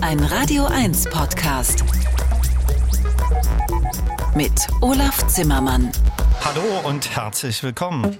Ein Radio 1 Podcast mit Olaf Zimmermann. Hallo und herzlich willkommen.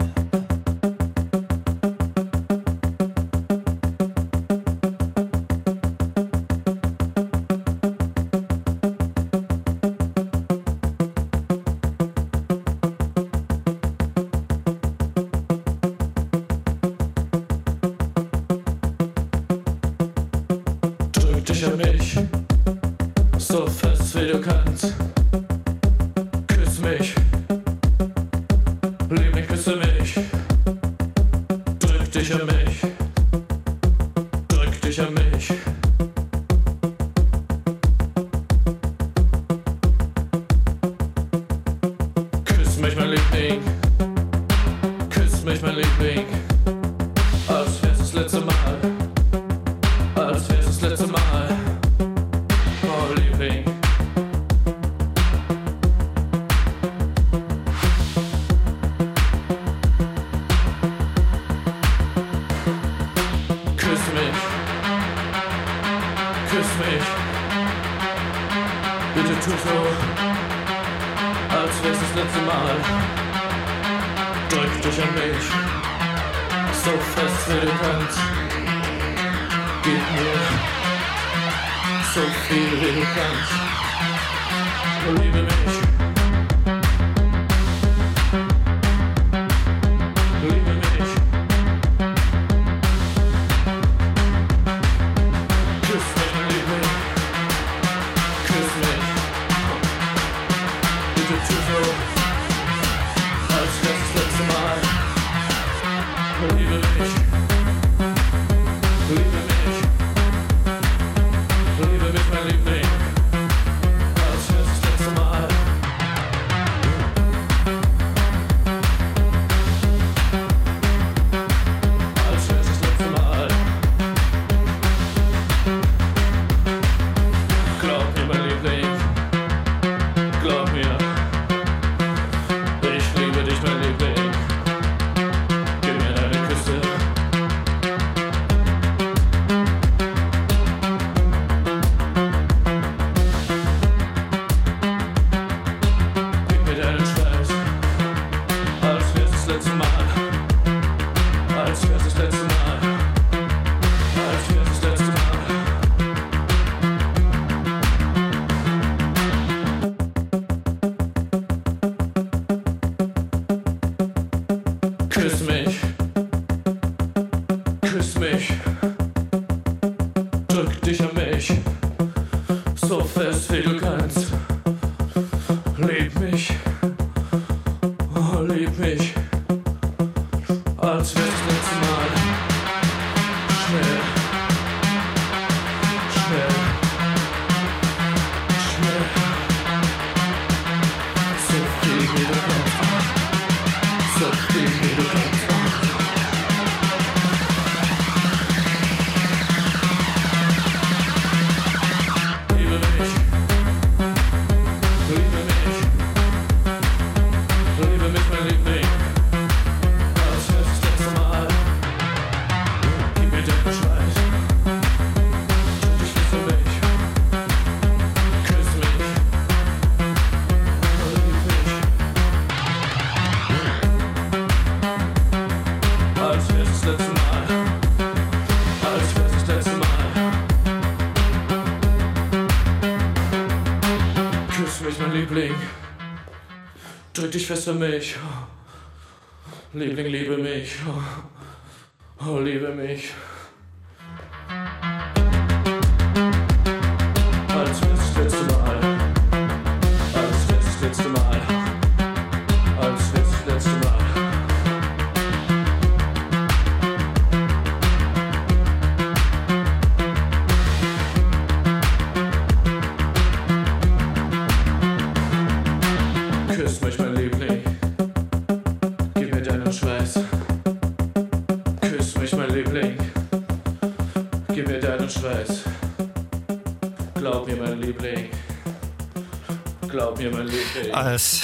mas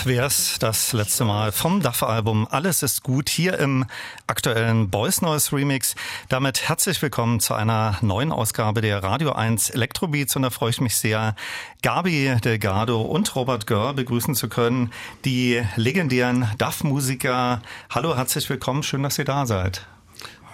als wäre es das letzte Mal vom DAF-Album Alles ist gut hier im aktuellen Boys Noise Remix. Damit herzlich willkommen zu einer neuen Ausgabe der Radio 1 Electrobeats und da freue ich mich sehr, Gabi Delgado und Robert Görr begrüßen zu können, die legendären DAF-Musiker. Hallo, herzlich willkommen, schön, dass ihr da seid.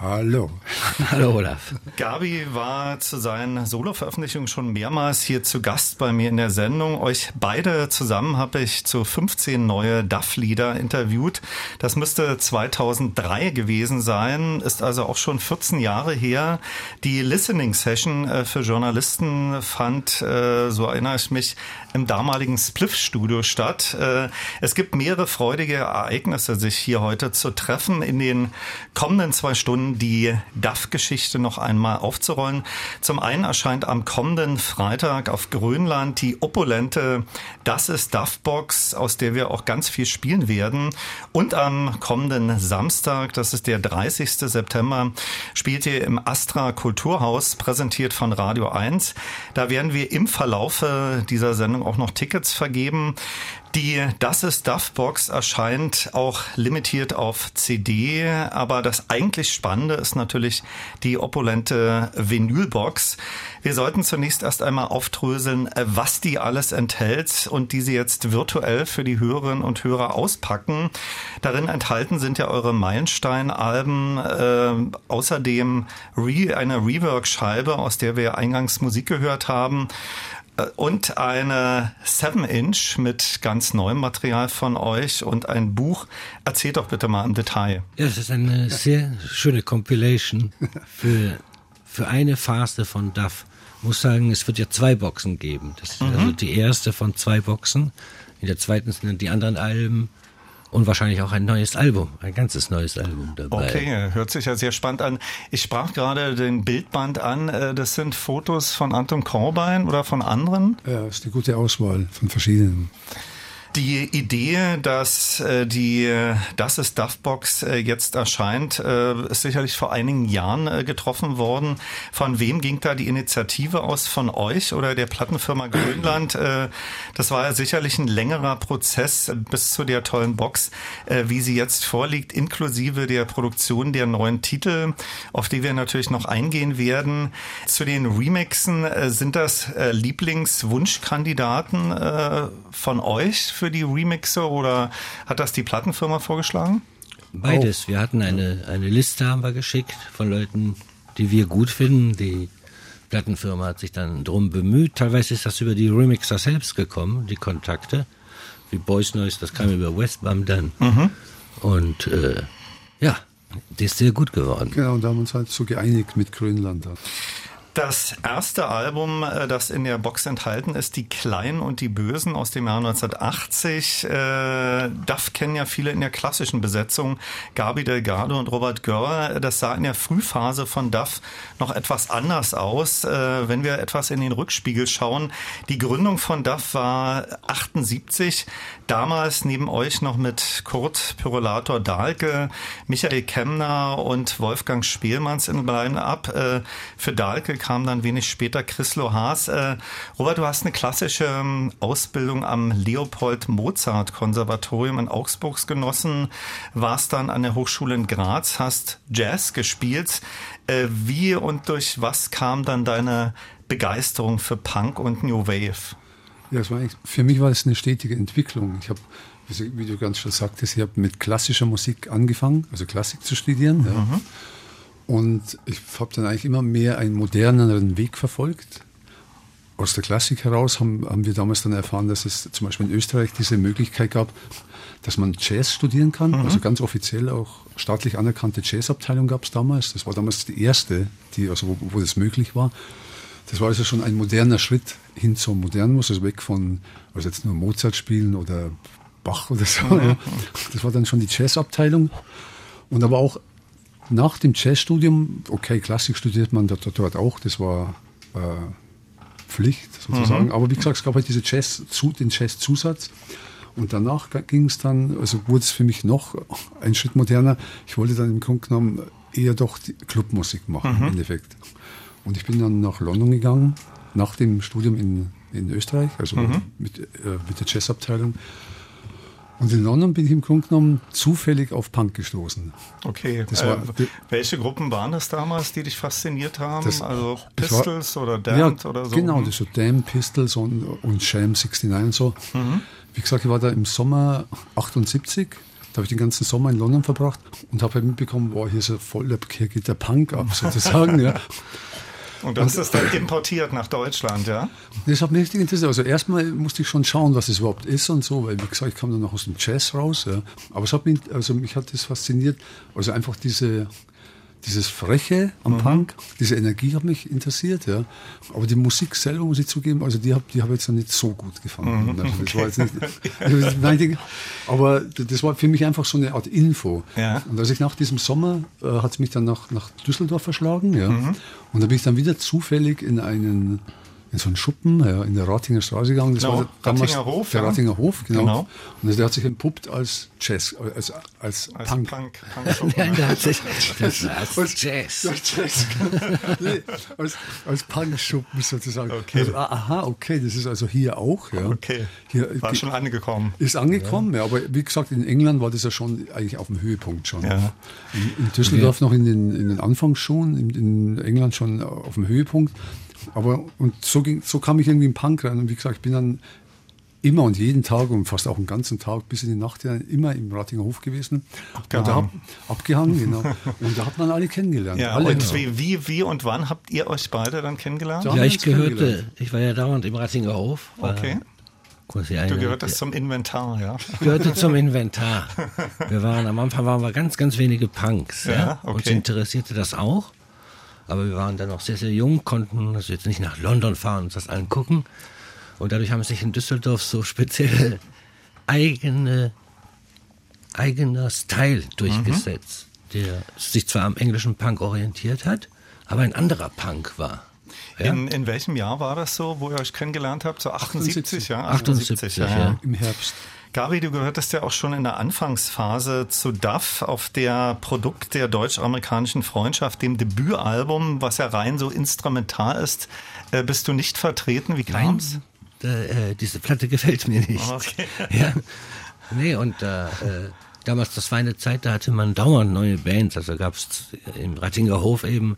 Hallo. Hallo Olaf. Gabi war zu seinen Solo-Veröffentlichungen schon mehrmals hier zu Gast bei mir in der Sendung. Euch beide zusammen habe ich zu 15 neue DAF-Lieder interviewt. Das müsste 2003 gewesen sein, ist also auch schon 14 Jahre her. Die Listening-Session äh, für Journalisten fand, äh, so erinnere ich mich, im damaligen Spliff-Studio statt. Äh, es gibt mehrere freudige Ereignisse, sich hier heute zu treffen. In den kommenden zwei Stunden die DAF-Geschichte noch einmal aufzurollen. Zum einen erscheint am kommenden Freitag auf Grönland die opulente Das ist DAF-Box, aus der wir auch ganz viel spielen werden. Und am kommenden Samstag, das ist der 30. September, spielt ihr im Astra Kulturhaus, präsentiert von Radio 1. Da werden wir im Verlaufe dieser Sendung Sendung auch noch Tickets vergeben. Die Das ist Duff Box erscheint auch limitiert auf CD, aber das eigentlich Spannende ist natürlich die opulente Vinylbox. Wir sollten zunächst erst einmal aufdröseln, was die alles enthält und die sie jetzt virtuell für die Hörerinnen und Hörer auspacken. Darin enthalten sind ja eure Meilenstein-Alben, äh, außerdem Re eine Rework-Scheibe, aus der wir eingangs Musik gehört haben und eine 7-Inch mit ganz neuem Material von euch und ein Buch. Erzählt doch bitte mal im Detail. Ja, es ist eine sehr schöne Compilation für, für eine Phase von Duff. Ich muss sagen, es wird ja zwei Boxen geben. Das ist mhm. also die erste von zwei Boxen. In der zweiten sind dann die anderen Alben und wahrscheinlich auch ein neues Album, ein ganzes neues Album dabei. Okay, hört sich ja sehr spannend an. Ich sprach gerade den Bildband an. Äh, das sind Fotos von Anton Korbein oder von anderen? Ja, das ist eine gute Auswahl von verschiedenen. Die Idee, dass äh, die Das ist Duffbox äh, jetzt erscheint, äh, ist sicherlich vor einigen Jahren äh, getroffen worden. Von wem ging da die Initiative aus? Von euch oder der Plattenfirma Grönland? Äh, das war ja sicherlich ein längerer Prozess bis zu der tollen Box, äh, wie sie jetzt vorliegt, inklusive der Produktion der neuen Titel, auf die wir natürlich noch eingehen werden. Zu den Remixen äh, sind das äh, Lieblingswunschkandidaten äh, von euch für die Remixe oder hat das die Plattenfirma vorgeschlagen? Beides. Oh. Wir hatten eine, eine Liste haben wir geschickt von Leuten, die wir gut finden. Die Plattenfirma hat sich dann drum bemüht. Teilweise ist das über die Remixer selbst gekommen, die Kontakte. Wie Boys Noise, das kam über Westbam dann. Mhm. Und äh, ja, die ist sehr gut geworden. Genau, und da haben wir uns halt so geeinigt mit Grönland. Das erste Album, äh, das in der Box enthalten ist, Die Kleinen und die Bösen aus dem Jahr 1980. Äh, Duff kennen ja viele in der klassischen Besetzung. Gabi Delgado und Robert Görr. Das sah in der Frühphase von Duff noch etwas anders aus. Äh, wenn wir etwas in den Rückspiegel schauen. Die Gründung von Duff war 78. Damals neben euch noch mit Kurt Pyrolator Dahlke, Michael Kemner und Wolfgang Spielmanns in Line-Up. Für Dahlke kam dann wenig später Chrislo Haas. Äh, Robert, du hast eine klassische ähm, Ausbildung am Leopold Mozart Konservatorium in Augsburg genossen, warst dann an der Hochschule in Graz, hast Jazz gespielt. Äh, wie und durch was kam dann deine Begeisterung für Punk und New Wave? Ja, war für mich war es eine stetige Entwicklung. Ich habe, wie du ganz schon sagtest, ich habe mit klassischer Musik angefangen, also Klassik zu studieren. Ja. Und ich habe dann eigentlich immer mehr einen moderneren Weg verfolgt. Aus der Klassik heraus haben, haben wir damals dann erfahren, dass es zum Beispiel in Österreich diese Möglichkeit gab, dass man Jazz studieren kann. Mhm. Also ganz offiziell auch staatlich anerkannte Jazzabteilung gab es damals. Das war damals die erste, die, also wo, wo das möglich war. Das war also schon ein moderner Schritt hin zum Modernismus, also weg von, also jetzt nur Mozart spielen oder Bach oder so. Mhm. Das war dann schon die Jazzabteilung. Und aber auch nach dem Jazzstudium, okay, Klassik studiert man dort, auch, das war äh, Pflicht sozusagen. Mhm. Aber wie gesagt, es gab halt diese Jazz, den Jazz-Zusatz. Und danach ging es dann, also wurde es für mich noch ein Schritt moderner. Ich wollte dann im Grunde genommen eher doch Clubmusik machen mhm. im Endeffekt. Und ich bin dann nach London gegangen, nach dem Studium in, in Österreich, also mhm. mit, äh, mit der Jazzabteilung Und in London bin ich im Grunde genommen zufällig auf Punk gestoßen. Okay. War- äh, welche Gruppen waren das damals, die dich fasziniert haben? Das- also ich war- Pistols oder Damned oder so? Genau, das so Damn, Pistols und, und Sham 69 und so. Mhm. Wie gesagt, ich war da im Sommer 78. Da habe ich den ganzen Sommer in London verbracht und habe halt mitbekommen, boah, hier ist ja voll, der- hier geht der Punk ab, sozusagen. ja. Und das ist dann importiert nach Deutschland, ja? Das hat mich richtig interessiert. Also erstmal musste ich schon schauen, was es überhaupt ist und so, weil wie gesagt, ich kam dann noch aus dem Jazz raus. Ja. Aber es hat mich, also mich hat das fasziniert. Also einfach diese, dieses Freche am Punk, diese Energie hat mich interessiert. Ja. Aber die Musik selber, muss ich zugeben, also die habe die hab ich jetzt noch nicht so gut gefunden. Also das war jetzt nicht, also nein, aber das war für mich einfach so eine Art Info. Ja. Und als ich nach diesem Sommer, äh, hat es mich dann nach, nach Düsseldorf verschlagen. Ja. Und da bin ich dann wieder zufällig in einen in so einen Schuppen ja, in der Ratinger Straße gegangen. Das Genau, war damals Ratinger Hof, Der ja. Ratinger Hof, genau. Genau. Und der hat sich entpuppt als Jazz, als, als, Als Punk. Punk. Punk Nein, da hat sich, Als- Jazz. Als Jazz. nee, als, als Punkschuppen sozusagen. Okay. Also, ah, aha, okay, das ist also hier auch. Ja. Okay. Hier, War schon angekommen. ist angekommen, ja. aber wie gesagt, in England war das ja schon eigentlich auf dem Höhepunkt schon. Ja. In, in Düsseldorf noch in den, in den Anfangsschuhen, in, in England schon auf dem Höhepunkt. Aber und so, ging, so kam ich irgendwie im Punk rein. Und wie gesagt, ich bin dann immer und jeden Tag und fast auch den ganzen Tag bis in die Nacht hinein immer im Ratinger Hof gewesen. Abgehangen. Und da hab, abgehangen, genau. Und da hat man alle kennengelernt. Ja, alle. und wie, wie, wie und wann habt ihr euch beide dann kennengelernt? Ja. Ja, ich uns gehörte, ich war ja dauernd im Rattinger Hof. war Okay. Quasi einer, Du gehörtest zum Inventar, ja? Ich gehörte zum Inventar. Wir waren am Anfang waren wir ganz, ganz wenige Punks. Ja, Ja, Uns okay. interessierte das auch. Aber wir waren dann noch sehr, sehr jung, konnten also jetzt nicht nach London fahren und uns das angucken. Und dadurch haben sich in Düsseldorf so spezielle eigene, eigener Style durchgesetzt, der sich zwar am englischen Punk orientiert hat, aber ein anderer Punk war. Ja? In, in welchem Jahr war das so, wo ihr euch kennengelernt habt? So 78, ja? 78, ja. Im Herbst. Gabi, du gehörtest ja auch schon in der Anfangsphase zu DAF auf der Produkt der deutsch-amerikanischen Freundschaft, dem Debütalbum, was ja rein so instrumental ist. Äh, bist du nicht vertreten? Wie kam's? äh, diese Platte gefällt mir nicht. Okay. Ja. Nee, und äh, äh, damals, das war eine Zeit, da hatte man dauernd neue Bands. Also gab es im Rattinger Hof eben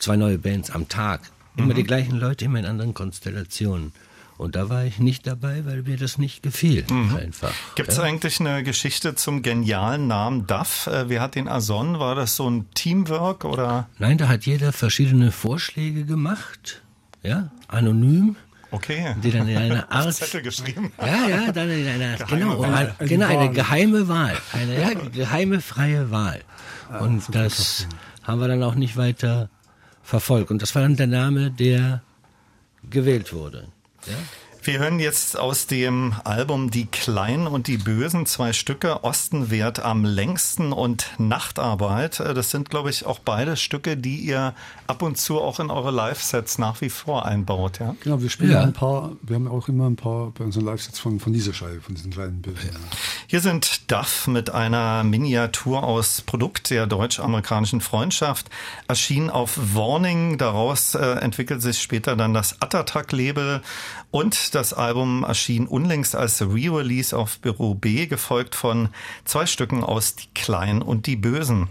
zwei neue Bands am Tag. Immer die gleichen Leute, immer in anderen Konstellationen. Und da war ich nicht dabei, weil mir das nicht gefiel. Einfach. Gibt es ja. eigentlich eine Geschichte zum genialen Namen DAF? Äh, wer hat den ersonnen? War das so ein Teamwork oder? Nein, da hat jeder verschiedene Vorschläge gemacht. Ja, anonym. Okay. Die dann in einer Art. Zettel geschrieben. Ja, ja, dann in einer, Geheime genau, Wahl. eine, genau, eine geheime Wahl. Eine ja, geheime, freie Wahl. Und das haben wir dann auch nicht weiter verfolgt. Und das war dann der Name, der gewählt wurde. Ja? Wir hören jetzt aus dem Album Die Kleinen und die Bösen zwei Stücke, Osten währt am längsten und Nachtarbeit. Das sind, glaube ich, auch beide Stücke, die ihr ab und zu auch in eure Live-Sets nach wie vor einbaut. Ja? Genau, wir spielen Ja. ein paar, wir haben auch immer ein paar bei unseren Live-Sets von, von dieser Scheibe, von diesen kleinen Bildern. Hier sind Duff mit einer Miniatur aus Produkt der deutsch-amerikanischen Freundschaft, erschien auf Warning. Daraus äh, entwickelt sich später dann das Attatak-Label und das Album erschien unlängst als Re-Release auf Büro B, gefolgt von zwei Stücken aus Die Kleinen und die Bösen.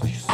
Please.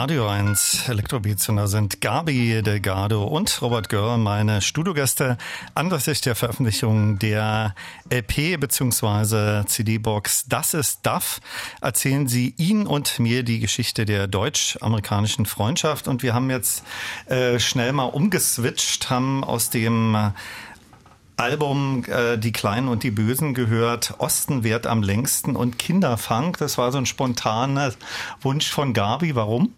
Radio 1 Elektrobeats und da sind Gabi Delgado und Robert Görr meine Studiogäste anlässlich der Veröffentlichung der LP bzw. CD-Box Das ist DAF erzählen sie Ihnen und mir die Geschichte der deutsch-amerikanischen Freundschaft und wir haben jetzt äh, schnell mal umgeswitcht, haben aus dem Album äh, Die Kleinen und die Bösen gehört Osten währt am längsten und Kinderfunk. Das war so ein spontaner Wunsch von Gabi. Warum?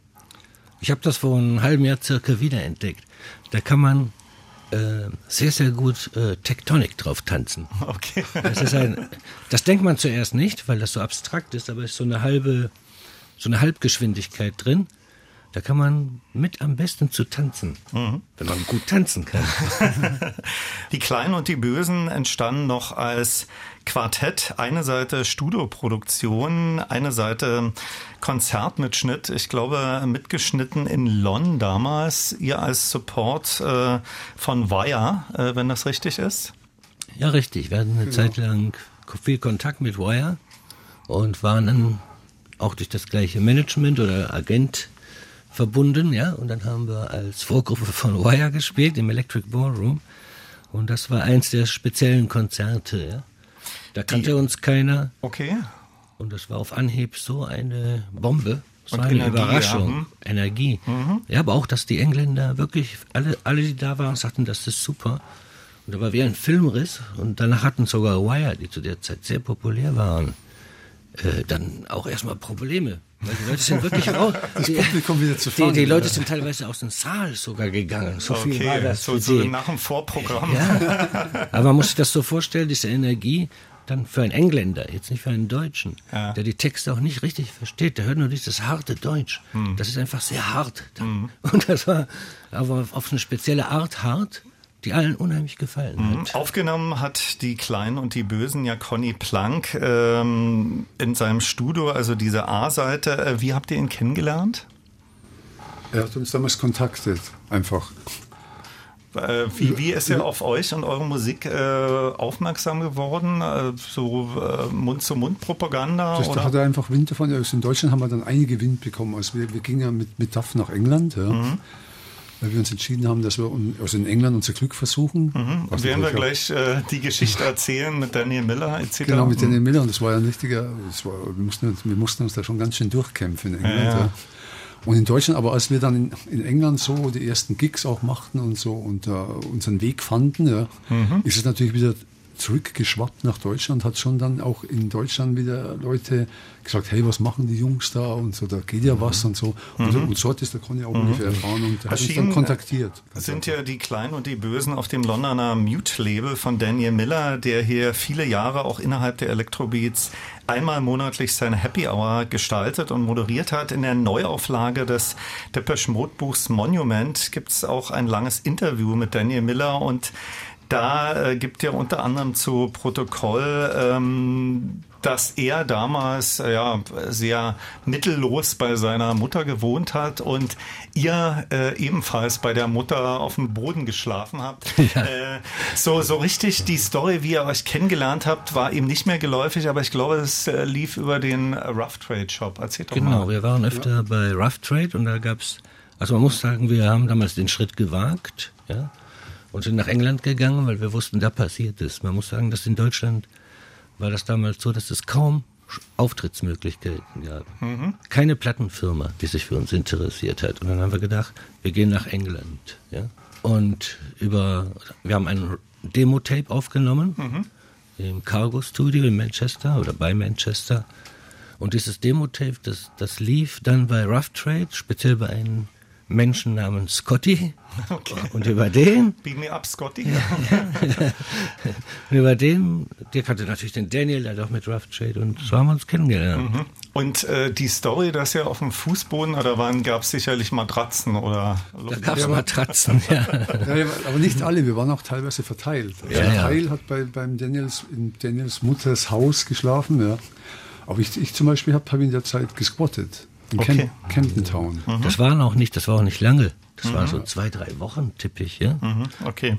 Ich habe das vor einem halben Jahr circa wiederentdeckt. Da kann man äh, sehr, sehr gut äh, Tectonic drauf tanzen. Okay. Das, ist ein, das denkt man zuerst nicht, weil das so abstrakt ist, aber es ist so eine halbe, so eine Halbgeschwindigkeit drin. Da kann man mit am besten zu tanzen, wenn man gut tanzen kann. Die Kleinen und die Bösen entstanden noch als Quartett. Eine Seite Studioproduktion, eine Seite Konzertmitschnitt. Ich glaube, mitgeschnitten in London damals. Ihr als Support äh, von Wire, äh, wenn das richtig ist. Ja, richtig. Wir hatten eine Zeit lang viel Kontakt mit Wire und waren dann auch durch das gleiche Management oder Agent verbunden, ja. Und dann haben wir als Vorgruppe von Wire gespielt im Electric Ballroom. Und das war eins der speziellen Konzerte, ja. Da kannte uns keiner. Okay. Und das war auf Anhieb so eine Bombe. War eine Energie, Überraschung. ja, hm. Energie. Ja, aber auch, dass die Engländer wirklich, alle, alle, die da waren, sagten, das ist super. Und da war wie ein Filmriss. Und danach hatten sogar Wire, die zu der Zeit sehr populär waren, äh, dann auch erstmal Probleme. Weil die Leute sind wirklich raus. Das die, Publikum wieder zu die, die Leute sind teilweise aus dem Saal sogar gegangen. So viel war Okay, das so, so nach dem Vorprogramm. Ja, aber man muss sich das so vorstellen, diese Energie dann für einen Engländer, jetzt nicht für einen Deutschen, Ja. der die Texte auch nicht richtig versteht, der hört nur dieses harte Deutsch. Das ist einfach sehr hart. Dann. Und das war aber auf eine spezielle Art hart, die allen unheimlich gefallen hat. Aufgenommen hat die Kleinen und die Bösen ja Conny Plank ähm, in seinem Studio, also diese A-Seite. Äh, Wie habt ihr ihn kennengelernt? Er hat uns damals kontaktet, einfach. Äh, wie, wie ist er auf euch und eure Musik äh, aufmerksam geworden? Äh, so äh, Mund-zu-Mund-Propaganda? Das oder? hat er einfach Wind davon. Aus in Deutschland haben wir dann einige Wind bekommen. Also wir, wir gingen ja mit, mit DAF nach England. Ja. Weil wir uns entschieden haben, dass wir also in England unser Glück versuchen. Mhm. Und werden wir gleich äh, die Geschichte erzählen mit Daniel Miller etc. Genau, mit Daniel Miller. Und das war ja ein richtiger, war, wir, mussten, wir mussten uns da schon ganz schön durchkämpfen in England. Ja, ja. Und in Deutschland, aber als wir dann in, in, England so die ersten Gigs auch machten und so und uh, unseren Weg fanden, ja, mhm. ist es natürlich wieder zurückgeschwappt nach Deutschland, hat schon dann auch in Deutschland wieder Leute gesagt, hey, was machen die Jungs da und so, da geht ja was mhm. und so. Und, mhm. und so hat es der Conny auch mhm. ungefähr erfahren und hat uns dann kontaktiert. Sind ja die Kleinen und die Bösen auf dem Londoner Mute-Label von Daniel Miller, der hier viele Jahre auch innerhalb der Electrobeats einmal monatlich seine Happy Hour gestaltet und moderiert hat. In der Neuauflage des Depeche Mode Buchs Monument gibt es auch ein langes Interview mit Daniel Miller und da äh, gibt er unter anderem zu Protokoll, ähm, dass er damals äh, ja sehr mittellos bei seiner Mutter gewohnt hat und ihr äh, ebenfalls bei der Mutter auf dem Boden geschlafen habt. Ja. Äh, so so richtig die Story, wie ihr euch kennengelernt habt, war ihm nicht mehr geläufig, aber ich glaube, es äh, lief über den Rough Trade Shop. Erzählt doch genau, mal. Genau, wir waren öfter ja. bei Rough Trade und da gab's also man muss sagen, wir haben damals den Schritt gewagt, ja und sind nach England gegangen, weil wir wussten, da passiert es. Man muss sagen, dass in Deutschland war das damals so, dass es kaum Auftrittsmöglichkeiten gab. Mhm. Keine Plattenfirma, die sich für uns interessiert hat. Und dann haben wir gedacht, wir gehen nach England. Ja? Und über, wir haben ein Demo-Tape aufgenommen mhm. im Cargo Studio in Manchester oder bei Manchester. Und dieses Demo-Tape, das, das lief dann bei Rough Trade, speziell bei einem Menschen namens Scotty. Okay. Und über den. Beat me up, Scotty. Ja, ja. und über den, der kannte natürlich den Daniel, der hat auch mit Rough Trade und so haben wir uns kennengelernt. Mhm. Und äh, die Story, dass ja auf dem Fußboden oder waren, gab es sicherlich Matratzen oder. Da gab es Matratzen, ja. ja. Aber nicht alle, wir waren auch teilweise verteilt. Also ja, ein Teil hat bei, beim Daniels, in Daniels Mutters Haus geschlafen, ja. Aber ich, ich zum Beispiel habe hab in der Zeit gesquattet. In okay. Camden Town. Mhm. Das war noch nicht, das war auch nicht lange. Das mhm. war so zwei, drei Wochen, tippe ich, ja. Mhm. Okay.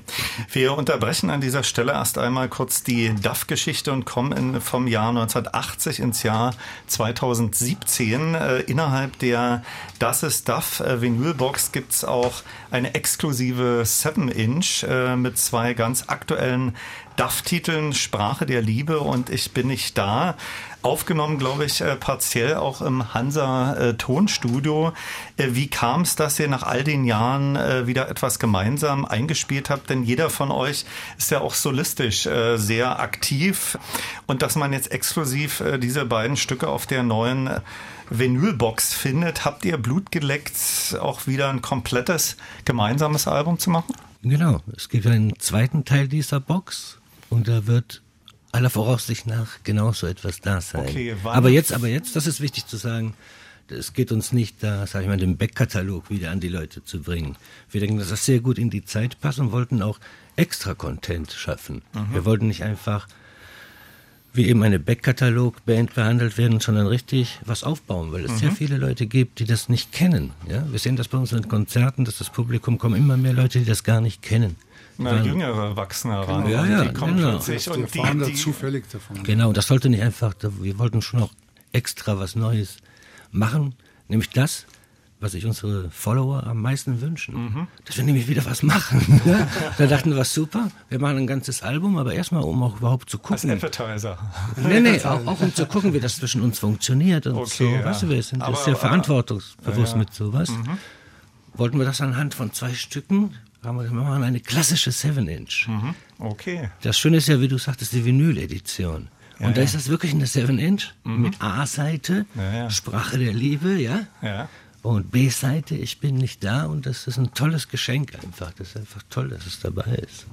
Wir unterbrechen an dieser Stelle erst einmal kurz die DAF-Geschichte und kommen in, vom Jahr 1980 ins Jahr 2017. Äh, innerhalb der Das ist DAF äh, Vinylbox gibt's auch eine exklusive 7-Inch äh, mit zwei ganz aktuellen DAF-Titeln, Sprache der Liebe und Ich bin nicht da aufgenommen, glaube ich, äh, partiell auch im Hansa äh, Tonstudio. Äh, wie kam es, dass ihr nach all den Jahren wieder etwas gemeinsam eingespielt habt? Denn jeder von euch ist ja auch solistisch sehr aktiv. Und dass man jetzt exklusiv diese beiden Stücke auf der neuen Vinylbox findet, habt ihr Blut geleckt, auch wieder ein komplettes gemeinsames Album zu machen? Genau, es gibt einen zweiten Teil dieser Box und da wird aller Voraussicht nach genauso etwas da sein. Okay, aber jetzt, aber jetzt, das ist wichtig zu sagen, es geht uns nicht, da, sag ich mal, den Backkatalog wieder an die Leute zu bringen. Wir denken, dass das sehr gut in die Zeit passt und wollten auch extra Content schaffen. Mhm. Wir wollten nicht einfach wie eben eine Backkatalog-Band behandelt werden, sondern richtig was aufbauen, weil es mhm. sehr viele Leute gibt, die das nicht kennen. Ja? Wir sehen das bei unseren Konzerten, dass das Publikum kommen immer mehr Leute, die das gar nicht kennen. Na, jüngere wachsen heran. Genau. Ja, ja, die kommen genau. plötzlich und die, die, die zufällig davon. Genau, das sollte nicht einfach, wir wollten schon noch extra was Neues machen, nämlich das, was sich unsere Follower am meisten wünschen. Mhm. Dass wir nämlich wieder was machen. Ja? Da dachten wir, was super, wir machen ein ganzes Album, aber erstmal, um auch überhaupt zu gucken. Als Advertiser. Nee, nee, auch, auch, um zu gucken, wie das zwischen uns funktioniert und okay, so. Ja. Weißt du, wir sind aber, sehr verantwortungsbewusst ja, mit sowas. Mhm. Wollten wir das anhand von zwei Stücken haben wir, wir machen eine klassische 7-Inch. Mhm. Okay. Das Schöne ist ja, wie du sagtest, die Vinyl-Edition. Ja, und da ja. ist das wirklich eine 7-Inch mhm. mit A-Seite, ja, Sprache der Liebe, ja? Ja. Und B-Seite, ich bin nicht da und das ist ein tolles Geschenk einfach. Das ist einfach toll, dass es dabei ist.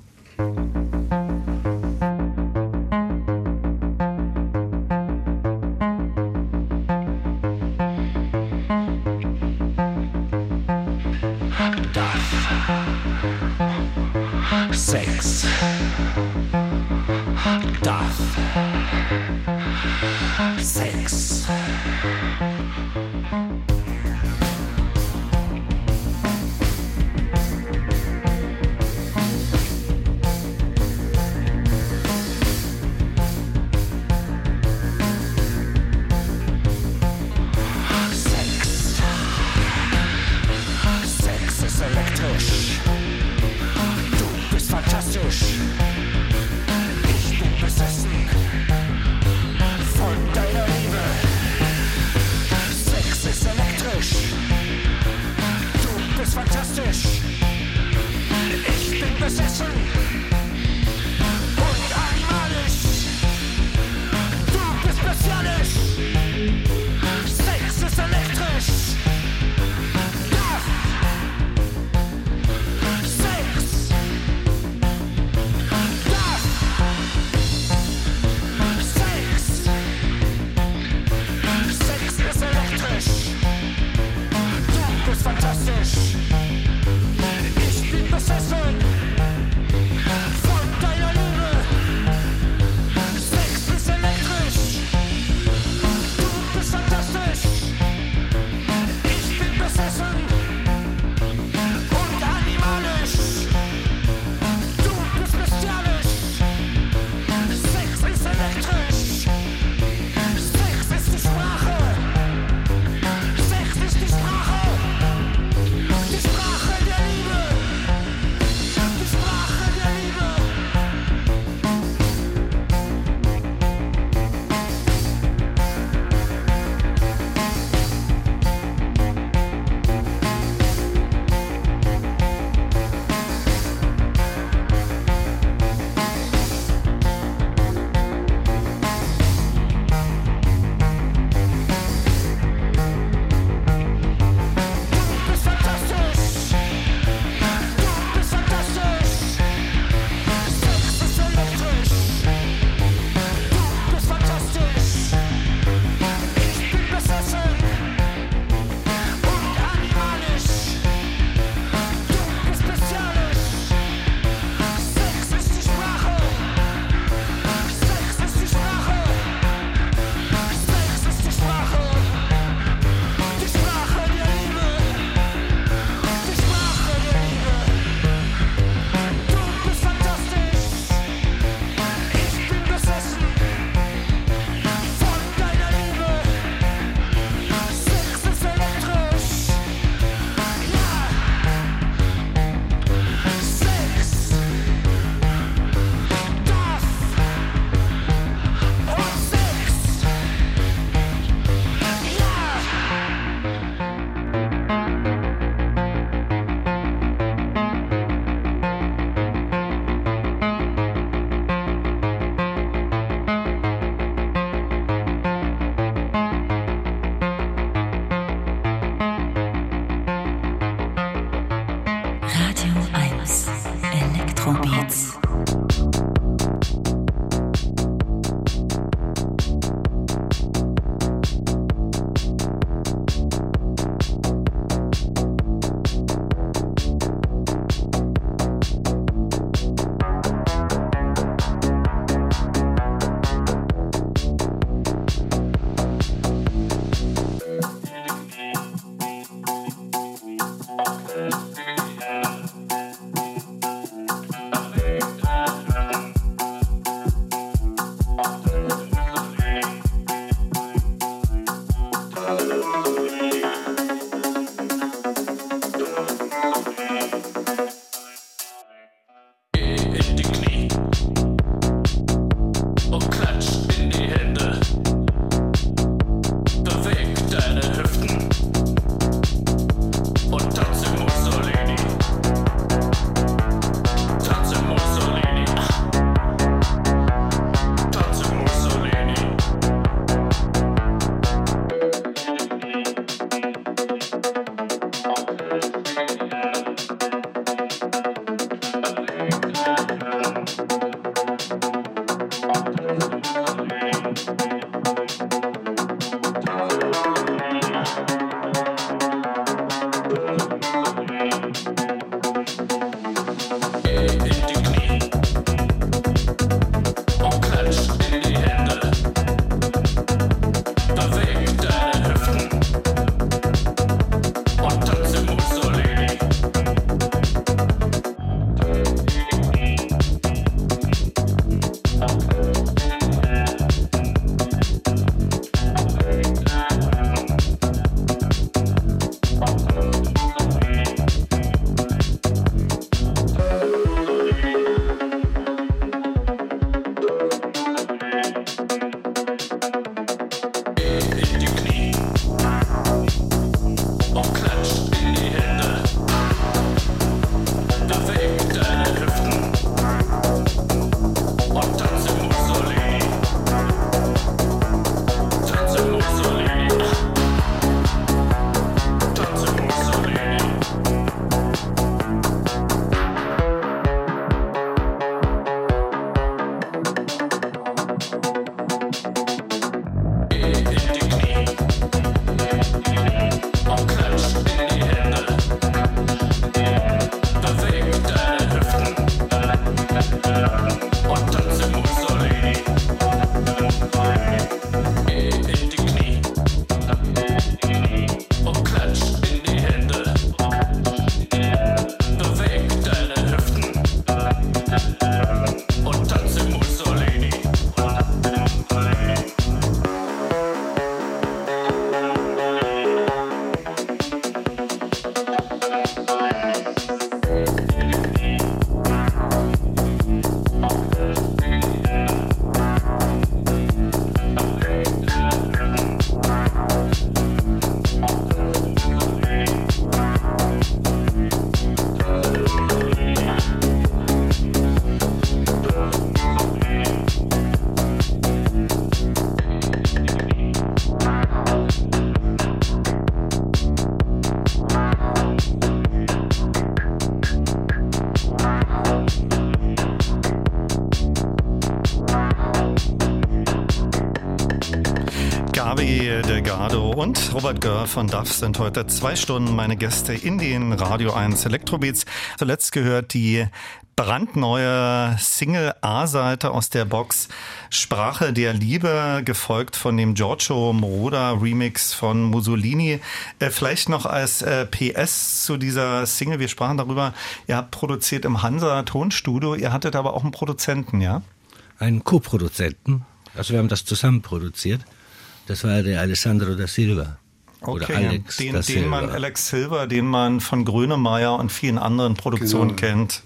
Und Robert Görr von DAF sind heute zwei Stunden meine Gäste in den Radio 1 Elektrobeats. Zuletzt gehört die brandneue Single A-Seite aus der Box Sprache der Liebe, gefolgt von dem Giorgio Moroder Remix von Mussolini. Äh, vielleicht noch als äh, PS zu dieser Single, wir sprachen darüber, ihr habt produziert im Hansa Tonstudio, ihr hattet aber auch einen Produzenten, ja? Einen Co-Produzenten. Also wir haben das zusammen produziert. Das war der Alessandro da Silva. Oder Okay, Alex den, den man. Alex Silver, den man von Grönemeyer und vielen anderen Produktionen Genau. kennt.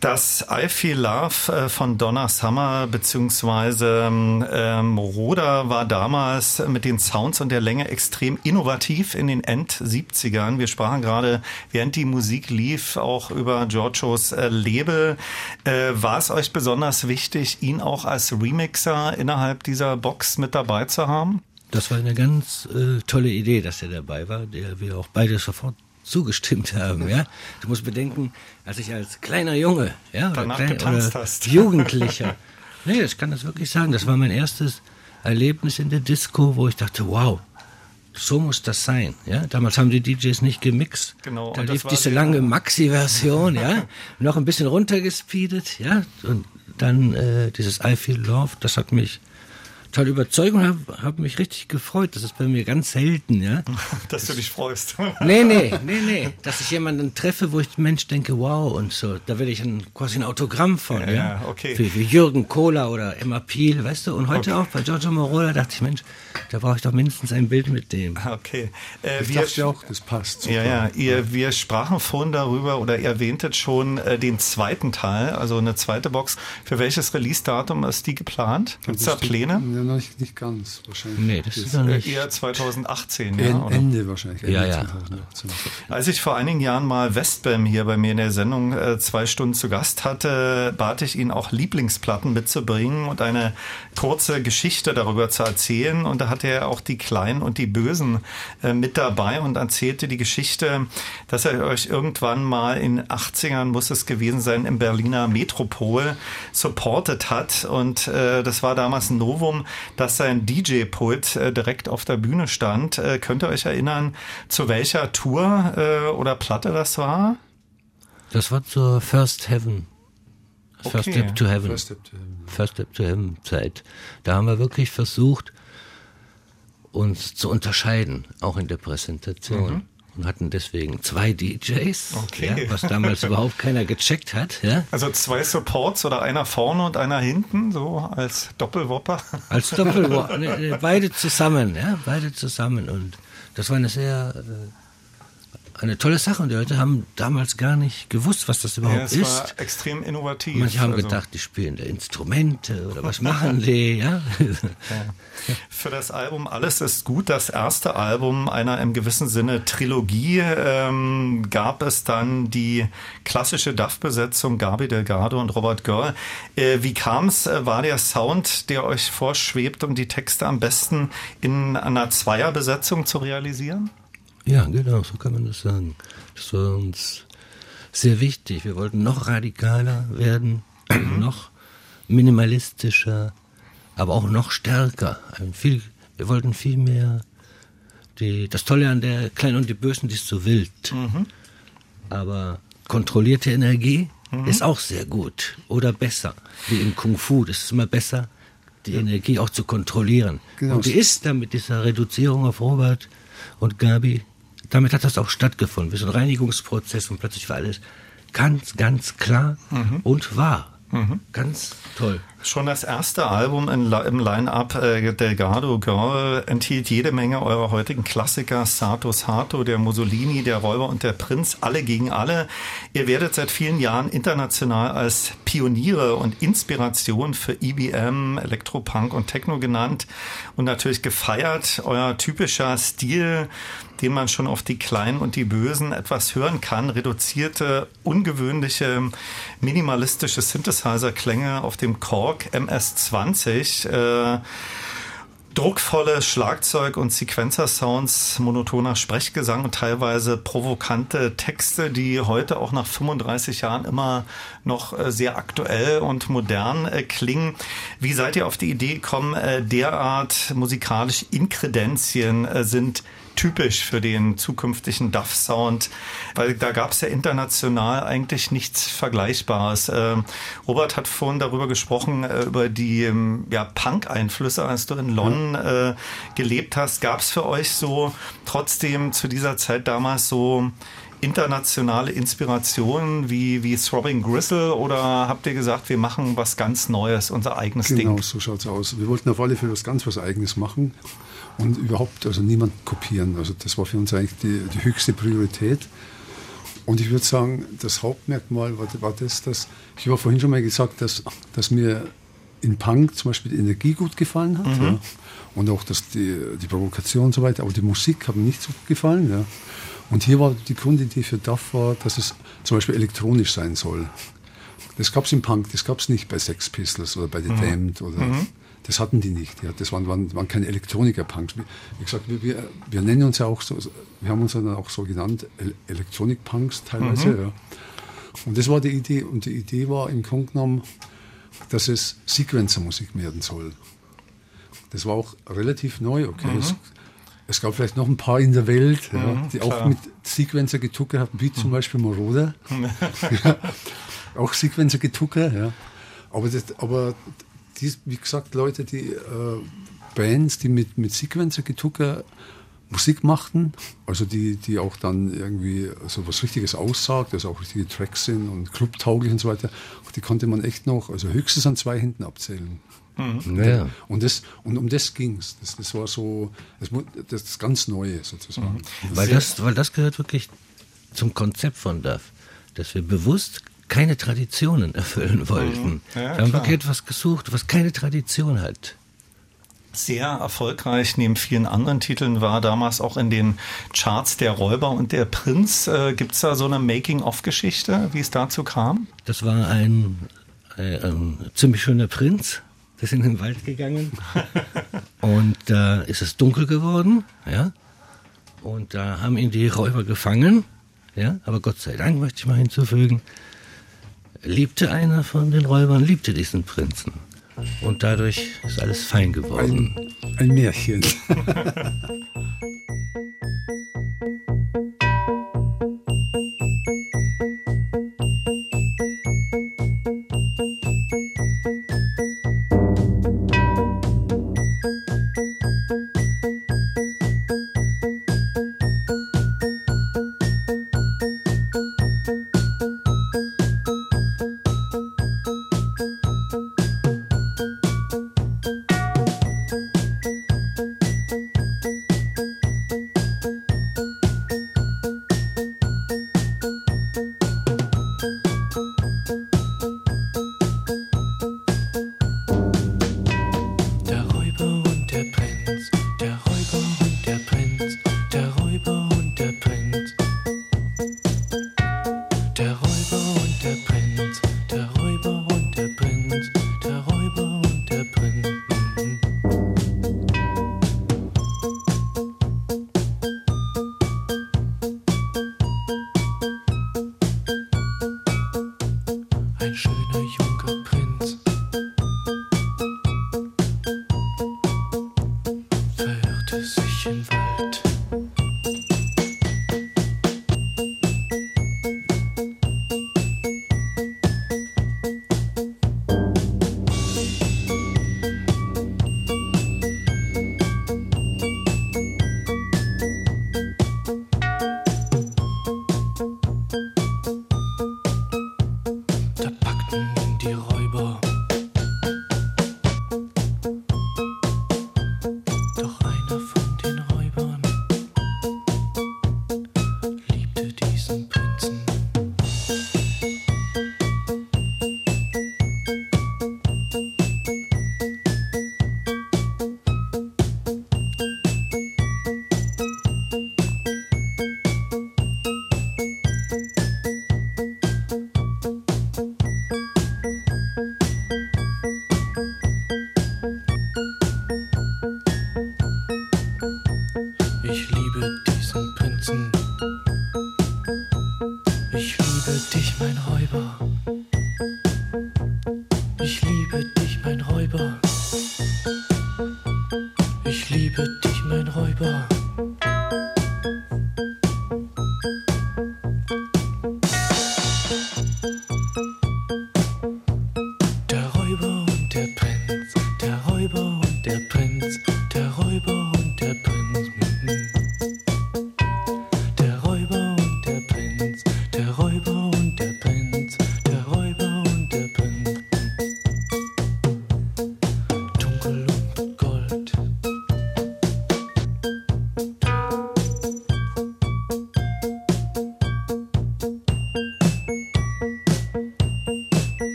Das I Feel Love äh, von Donna Summer beziehungsweise ähm, Roda war damals mit den Sounds und der Länge extrem innovativ in den End-70ern. Wir sprachen gerade, während die Musik lief, auch über Giorgios äh, Label. Äh, war es euch besonders wichtig, ihn auch als Remixer innerhalb dieser Box mit dabei zu haben? Das war eine ganz äh, tolle Idee, dass er dabei war, der wir auch beide sofort zugestimmt haben. Ja, du musst bedenken, als ich als kleiner Junge, ja, oder, klein, oder. Jugendlicher, nee, ich kann das wirklich sagen, das war mein erstes Erlebnis in der Disco, wo ich dachte, wow. So muss das sein. Ja? Damals haben die DJs nicht gemixt. Genau, Da lief diese lange Maxi-Version, ja, noch ein bisschen runtergespeedet, ja, und dann äh, dieses I Feel Love, das hat mich total überzeugt und habe hab mich richtig gefreut. Das ist bei mir ganz selten, ja. Dass du dich freust. Nee, nee, nee, nee. Dass ich jemanden treffe, wo ich Mensch denke, wow, und so, da will ich ein, quasi ein Autogramm von, ja. Ja, okay. Wie, wie Jürgen Kohler oder Emma Piel, weißt du? Und heute auch bei Giorgio Moroder dachte ich, Mensch, da brauche ich doch mindestens ein Bild mit dem. Okay. Äh, Ich wir, dachte auch, das passt. super. ja, ja, ihr, wir sprachen vorhin darüber oder ihr erwähntet schon äh, den zweiten Teil, also eine zweite Box. Für welches Release-Datum ist die geplant? Gibt es da Pläne? Ja, noch nicht, nicht ganz wahrscheinlich. Nee, das ist noch Äh, nicht. eher 2018, ja? Oder? Ende wahrscheinlich. Ende Ja, ja. 2018. Als ich vor einigen Jahren mal Westbam hier bei mir in der Sendung äh, zwei Stunden zu Gast hatte, bat ich ihn auch Lieblingsplatten mitzubringen und eine kurze Geschichte darüber zu erzählen. Und da hatte er auch die Kleinen und die Bösen äh, mit dabei und erzählte die Geschichte, dass er euch irgendwann mal in den 80ern, muss es gewesen sein, im Berliner Metropol supportet hat. Und äh, das war damals ein Novum, dass sein DJ-Pult äh, direkt auf der Bühne stand. Äh, könnt ihr euch erinnern, zu welcher Tour äh, oder Platte das war? Das war zur First Heaven. First Okay. Step to Heaven. First Step to Heaven. First Step to Heaven Zeit. Da haben wir wirklich versucht, uns zu unterscheiden, auch in der Präsentation. Und hatten deswegen zwei DJs, Okay. ja, was damals überhaupt keiner gecheckt hat, ja, Also zwei Supports oder einer vorne und einer hinten, so als Doppelwopper. als Doppel, ne, ne, beide zusammen, ja, beide zusammen. Und das war eine sehr, äh, eine tolle Sache. Und die Leute haben damals gar nicht gewusst, was das Ja, überhaupt es ist. war extrem innovativ. Manche haben Also gedacht, die spielen da Instrumente oder was machen die, ja. Für das Album Alles ist gut, das erste Album einer im gewissen Sinne Trilogie, ähm, gab es dann die klassische DAF-Besetzung Gabi Delgado und Robert Görl. Äh, wie kam es? Äh, war der Sound, der euch vorschwebt, um die Texte am besten in einer Zweierbesetzung zu realisieren? Ja, genau, so kann man das sagen. Das war uns sehr wichtig. Wir wollten noch radikaler werden, noch minimalistischer, aber auch noch stärker. Ein viel, wir wollten viel mehr. Die, das Tolle an der Kleinen und die Bösen, die ist so wild. Aber kontrollierte Energie, ist auch sehr gut oder besser. Wie in Kung Fu, das ist immer besser, die Energie auch zu kontrollieren. Genau. Und die ist dann mit dieser Reduzierung auf Robert und Gabi, damit hat das auch stattgefunden. Wie so ein Reinigungsprozess und plötzlich war alles ganz, ganz klar und wahr. Ganz toll. Schon das erste Album im Line-Up äh, Delgado Girl enthielt jede Menge eurer heutigen Klassiker. Sato Sato, der Mussolini, der Räuber und der Prinz, alle gegen alle. Ihr werdet seit vielen Jahren international als Pioniere und Inspiration für EBM, Elektropunk und Techno genannt und natürlich gefeiert. Euer typischer Stil, den man schon auf die Kleinen und die Bösen etwas hören kann. Reduzierte, ungewöhnliche, minimalistische Synthesizer-Klänge auf dem Korg MS-20. Äh, druckvolle Schlagzeug- und Sequencer-Sounds, monotoner Sprechgesang und teilweise provokante Texte, die heute auch nach 35 Jahren immer noch äh, sehr aktuell und modern äh, klingen. Wie seid ihr auf die Idee gekommen, äh, derart musikalische Inkredenzien sind typisch für den zukünftigen Duff-Sound, weil da gab es ja international eigentlich nichts Vergleichbares. Ähm, Robert hat vorhin darüber gesprochen, äh, über die ähm, ja, Punk-Einflüsse, als du in London äh, gelebt hast. Gab es für euch so trotzdem zu dieser Zeit damals so internationale Inspirationen wie, wie Throbbing Gristle oder habt ihr gesagt, wir machen was ganz Neues, unser eigenes Genau, Ding? so schaut's aus. Wir wollten auf alle Fälle was ganz was Eigenes machen und überhaupt also niemand kopieren. Also das war für uns eigentlich die, die höchste Priorität. Und ich würde sagen, das Hauptmerkmal war, war das, dass ich war vorhin schon mal gesagt, dass, dass mir in Punk zum Beispiel die Energie gut gefallen hat. Ja. Und auch dass die, die Provokation und so weiter, aber die Musik hat mir nicht so gut gefallen. Ja. Und hier war die Grundidee für DAF war, dass es zum Beispiel elektronisch sein soll. Das gab es im Punk, das gab es nicht bei Sex Pistols oder bei The Damned oder das hatten die nicht. Ja. Das waren, waren, waren keine Elektroniker-Punks. Wie gesagt, wir, wir, nennen uns ja auch so, wir haben uns dann auch so genannt, El Elektronik-Punks teilweise. Ja. Und das war die Idee. Und die Idee war im Grunde genommen, dass es Sequencer-Musik werden soll. Das war auch relativ neu, okay. Es, es gab vielleicht noch ein paar in der Welt, ja, die auch klar. mit Sequencer getuckert haben, wie zum Beispiel Moroder. ja, auch Sequencer getuckert, ja. Aber, das, aber dies, wie gesagt, Leute, die äh, Bands, die mit, mit Sequencer getuckert Musik machten, also die, die auch dann irgendwie so was Richtiges aussagt, also auch richtige Tracks sind und clubtauglich und so weiter, die konnte man echt noch, also höchstens an zwei Händen abzählen. Ja. Und, das, und um das ging's. Das, das war so das, das, ganz Neue sozusagen. Weil das, weil das gehört wirklich zum Konzept von DAF, dass wir bewusst keine Traditionen erfüllen wollten. Ja, wir haben wirklich etwas gesucht, was keine Tradition hat. sehr erfolgreich neben vielen anderen Titeln war damals auch in den Charts der Räuber und der Prinz. Äh, Gibt es da so eine Making-of-Geschichte, wie es dazu kam? Das war ein, äh, ein ziemlich schöner Prinz. Der ist in den Wald gegangen und da ist es dunkel geworden, ja. Und da haben ihn die Räuber gefangen, ja. Aber Gott sei Dank möchte ich mal hinzufügen, liebte einer von den Räubern, liebte diesen Prinzen. Und dadurch ist alles fein geworden. Ein, ein Märchen.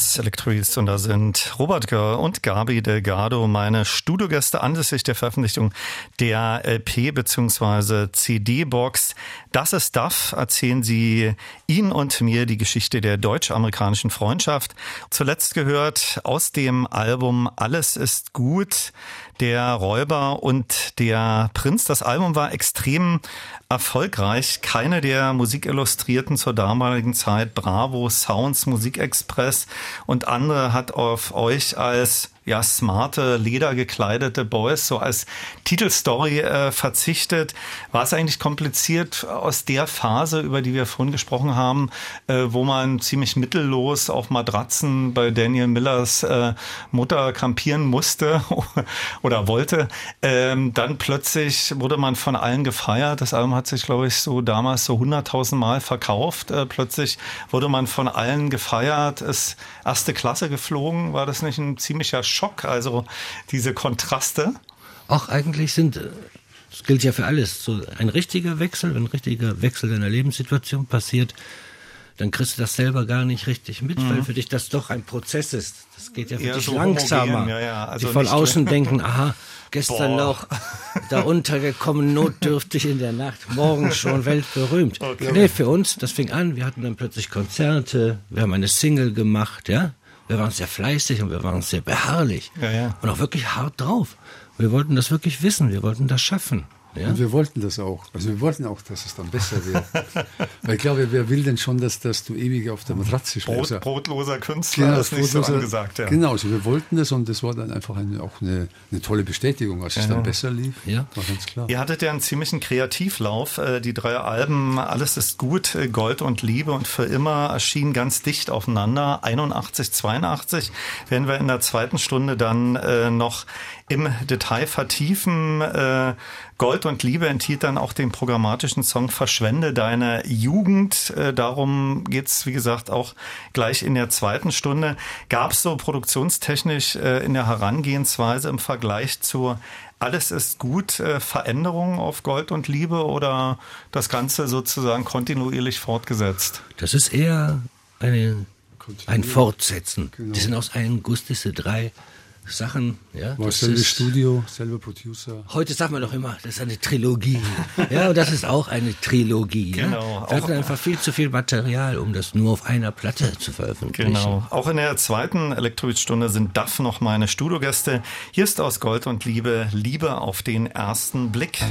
Radio 1 Electroist und da sind Robert Gör und Gabi Delgado meine Studiogäste anlässlich der Veröffentlichung der LP bzw. CD-Box. Das ist Duff, erzählen sie Ihnen und mir die Geschichte der deutsch-amerikanischen Freundschaft. Zuletzt gehört aus dem Album Alles ist gut der Räuber und der Prinz. Das Album war extrem erfolgreich. Keine der Musikillustrierten zur damaligen Zeit, Bravo, Sounds, Musikexpress und andere hat auf euch als ja, smarte, ledergekleidete Boys so als Titelstory äh, verzichtet. War es eigentlich kompliziert aus der Phase, über die wir vorhin gesprochen haben, äh, wo man ziemlich mittellos auf Matratzen bei Daniel Millers äh, Mutter kampieren musste oder wollte. Ähm, dann plötzlich wurde man von allen gefeiert. Das Album hat sich, glaube ich, so damals so 100.000 Mal verkauft. Äh, plötzlich wurde man von allen gefeiert, ist erste Klasse geflogen. War das nicht ein ziemlicher Schock? Also diese Kontraste? Auch eigentlich sind, äh, das gilt ja für alles, so ein richtiger Wechsel, wenn ein richtiger Wechsel deiner Lebenssituation passiert, dann kriegst du das selber gar nicht richtig mit, weil für dich das doch ein Prozess ist. Das geht ja für Mhm. Eher dich so langsamer. homogen, ja, ja. Also die von außen denken, aha, gestern Boah. noch da untergekommen, notdürftig in der Nacht, morgen schon weltberühmt. Okay. Nee, für uns, das fing an, wir hatten dann plötzlich Konzerte, wir haben eine Single gemacht, ja. Wir waren sehr fleißig und wir waren sehr beharrlich. Ja, ja. Und auch wirklich hart drauf. Wir wollten das wirklich wissen, wir wollten das schaffen. Ja? Und wir wollten das auch. Also wir wollten auch, dass es dann besser wird. Weil ich glaube, wer will denn schon, dass, dass du ewig auf der Matratze Brot, schläfst? brotloser Künstler ist nicht so angesagt. Ja. Genau, also wir wollten das und das war dann einfach eine, auch eine, eine tolle Bestätigung, als es dann besser lief. Ja. War ganz klar. Ihr hattet ja einen ziemlichen Kreativlauf. Äh, Die drei Alben Alles ist gut, äh, Gold und Liebe und für immer erschienen ganz dicht aufeinander. 81, 82 werden wir in der zweiten Stunde dann äh, noch im Detail vertiefen. Gold und Liebe enthielt dann auch den programmatischen Song Verschwende deine Jugend. Äh, Darum geht's wie gesagt, auch gleich in der zweiten Stunde. Gab es so produktionstechnisch äh, in der Herangehensweise im Vergleich zur alles ist gut, äh, Veränderungen auf Gold und Liebe oder das Ganze sozusagen kontinuierlich fortgesetzt? Das ist eher eine, ein Fortsetzen. Genau. Die sind aus einem Guss, diese drei Sachen. Ja, War das selbe ist- Studio, selber Producer. Heute sagt man doch immer, das ist eine Trilogie. ja, und das ist auch eine Trilogie. Genau. Ja? Wir hatten einfach viel zu viel Material, um das nur auf einer Platte zu veröffentlichen. Genau. Auch in der zweiten Elektrobeat-Stunde sind Duff noch meine Studiogäste. Hier ist aus Gold und Liebe Liebe auf den ersten Blick.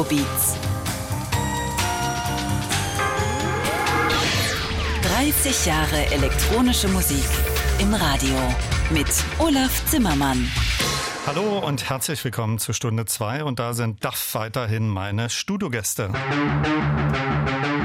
Afrobeats. 30 Jahre elektronische Musik im Radio mit Olaf Zimmermann. Hallo und herzlich willkommen zu Stunde 2 und da sind DAF weiterhin meine Studiogäste. Musik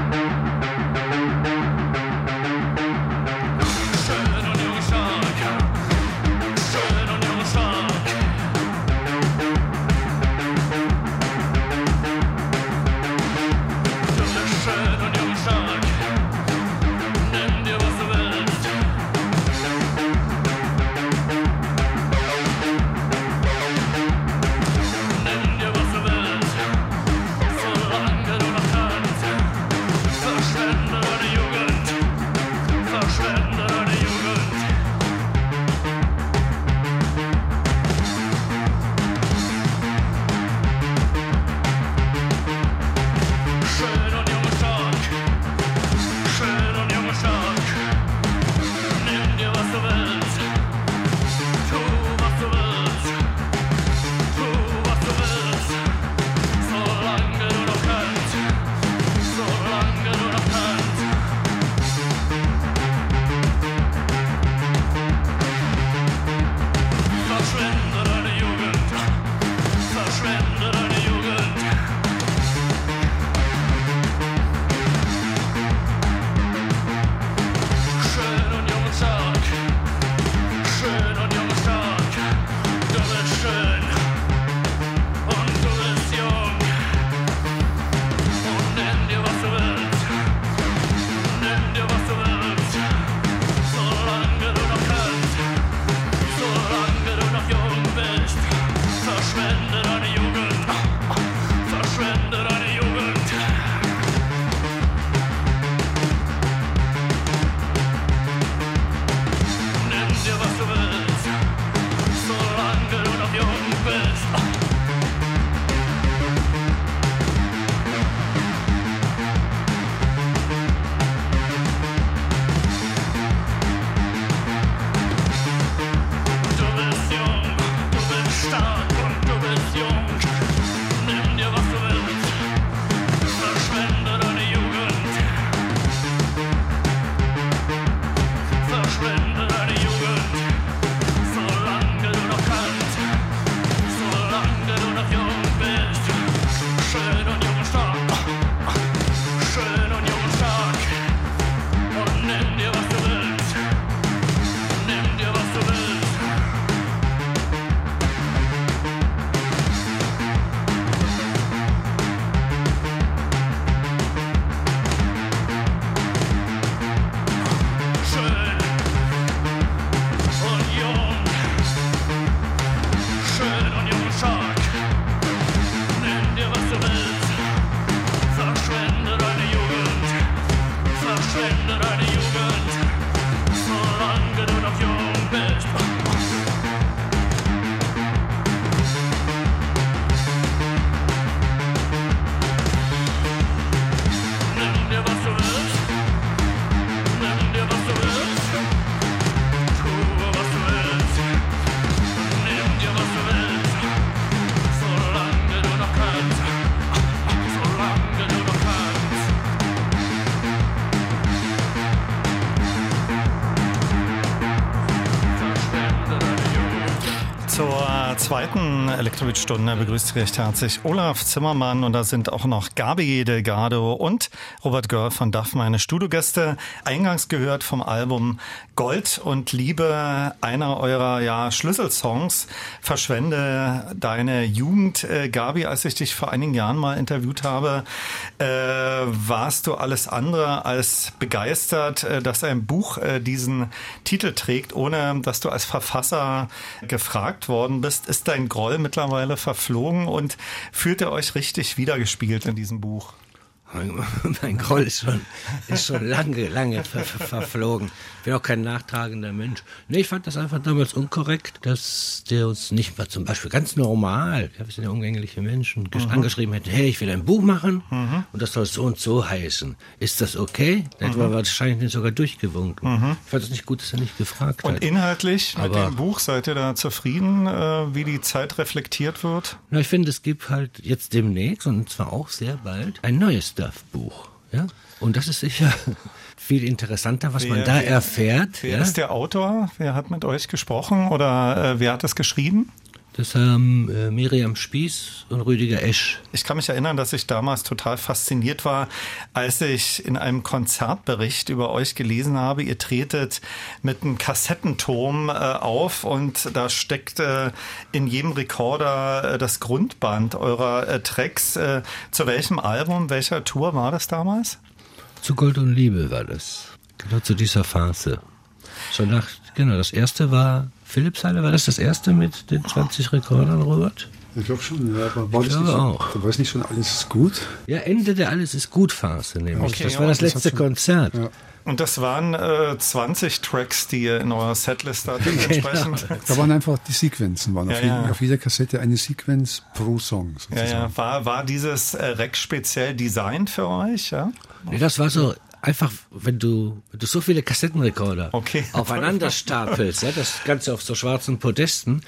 zweiten Elektrobit-Stunde begrüßt recht herzlich Olaf Zimmermann und da sind auch noch Gabi Delgado und Robert Görl von DAF, meine Studiogäste. Eingangs gehört vom Album Gold und Liebe, einer eurer ja, Schlüsselsongs. Verschwende deine Jugend. Äh, Gabi, als ich dich vor einigen Jahren mal interviewt habe, äh, warst du alles andere als begeistert, äh, dass ein Buch äh, diesen Titel trägt, ohne dass du als Verfasser gefragt worden bist. Ist dein Groll mittlerweile verflogen und fühlt er euch richtig wiedergespiegelt in diesem Buch? Mein, Groll ist schon, ist schon lange, lange ver, ver, verflogen. Ich bin auch kein nachtragender Mensch. Nee, ich fand das einfach damals unkorrekt, dass der uns nicht mal zum Beispiel ganz normal, wir sind ja umgängliche Menschen, mhm. angeschrieben hätte, hey, ich will ein Buch machen mhm. und das soll so und so heißen. Ist das okay? Dann hätte mhm. man wahrscheinlich sogar durchgewunken. Mhm. Ich fand es nicht gut, dass er nicht gefragt und hat. Und inhaltlich mit dem Buch, seid ihr da zufrieden, äh, wie die Zeit reflektiert wird? Na, ich finde, es gibt halt jetzt demnächst und zwar auch sehr bald ein neues Duff-Buch. Ja? Und das ist sicher viel interessanter, was wer, man da erfährt. Wer ja? ist der Autor? Wer hat mit euch gesprochen oder äh, wer hat es geschrieben? Das haben äh, Miriam Spieß und Rüdiger Esch. Ich kann mich erinnern, dass ich damals total fasziniert war, als ich in einem Konzertbericht über euch gelesen habe, ihr tretet mit einem Kassettenturm äh, auf und da steckt äh, in jedem Rekorder äh, das Grundband eurer äh, Tracks. Äh, zu welchem Album, welcher Tour war das damals? Zu Gold und Liebe war das. Genau zu dieser Phase. So nach, genau, das erste war Philips-Halle, war das das erste mit den 20 Rekordern, Robert? Ich glaube schon, ja, aber war ich das nicht, auch. Da war es nicht schon alles ist gut? Ja, Ende der Alles ist gut Phase nämlich. Okay, das ja, war das das letzte schon- Konzert. Ja. Und das waren äh, 20 Tracks, die ihr in eurer Setlist hattet, entsprechend. Da waren einfach die Sequenzen, waren auf, Ja, jedem- ja. auf jeder Kassette eine Sequenz pro Song Ja, sozusagen. ja. War, war dieses äh, Rack speziell designt für euch? Ja? Nee, das war so einfach, wenn du, wenn du so viele Kassettenrekorder Okay. aufeinander stapelst, ja, das Ganze auf so schwarzen Podesten,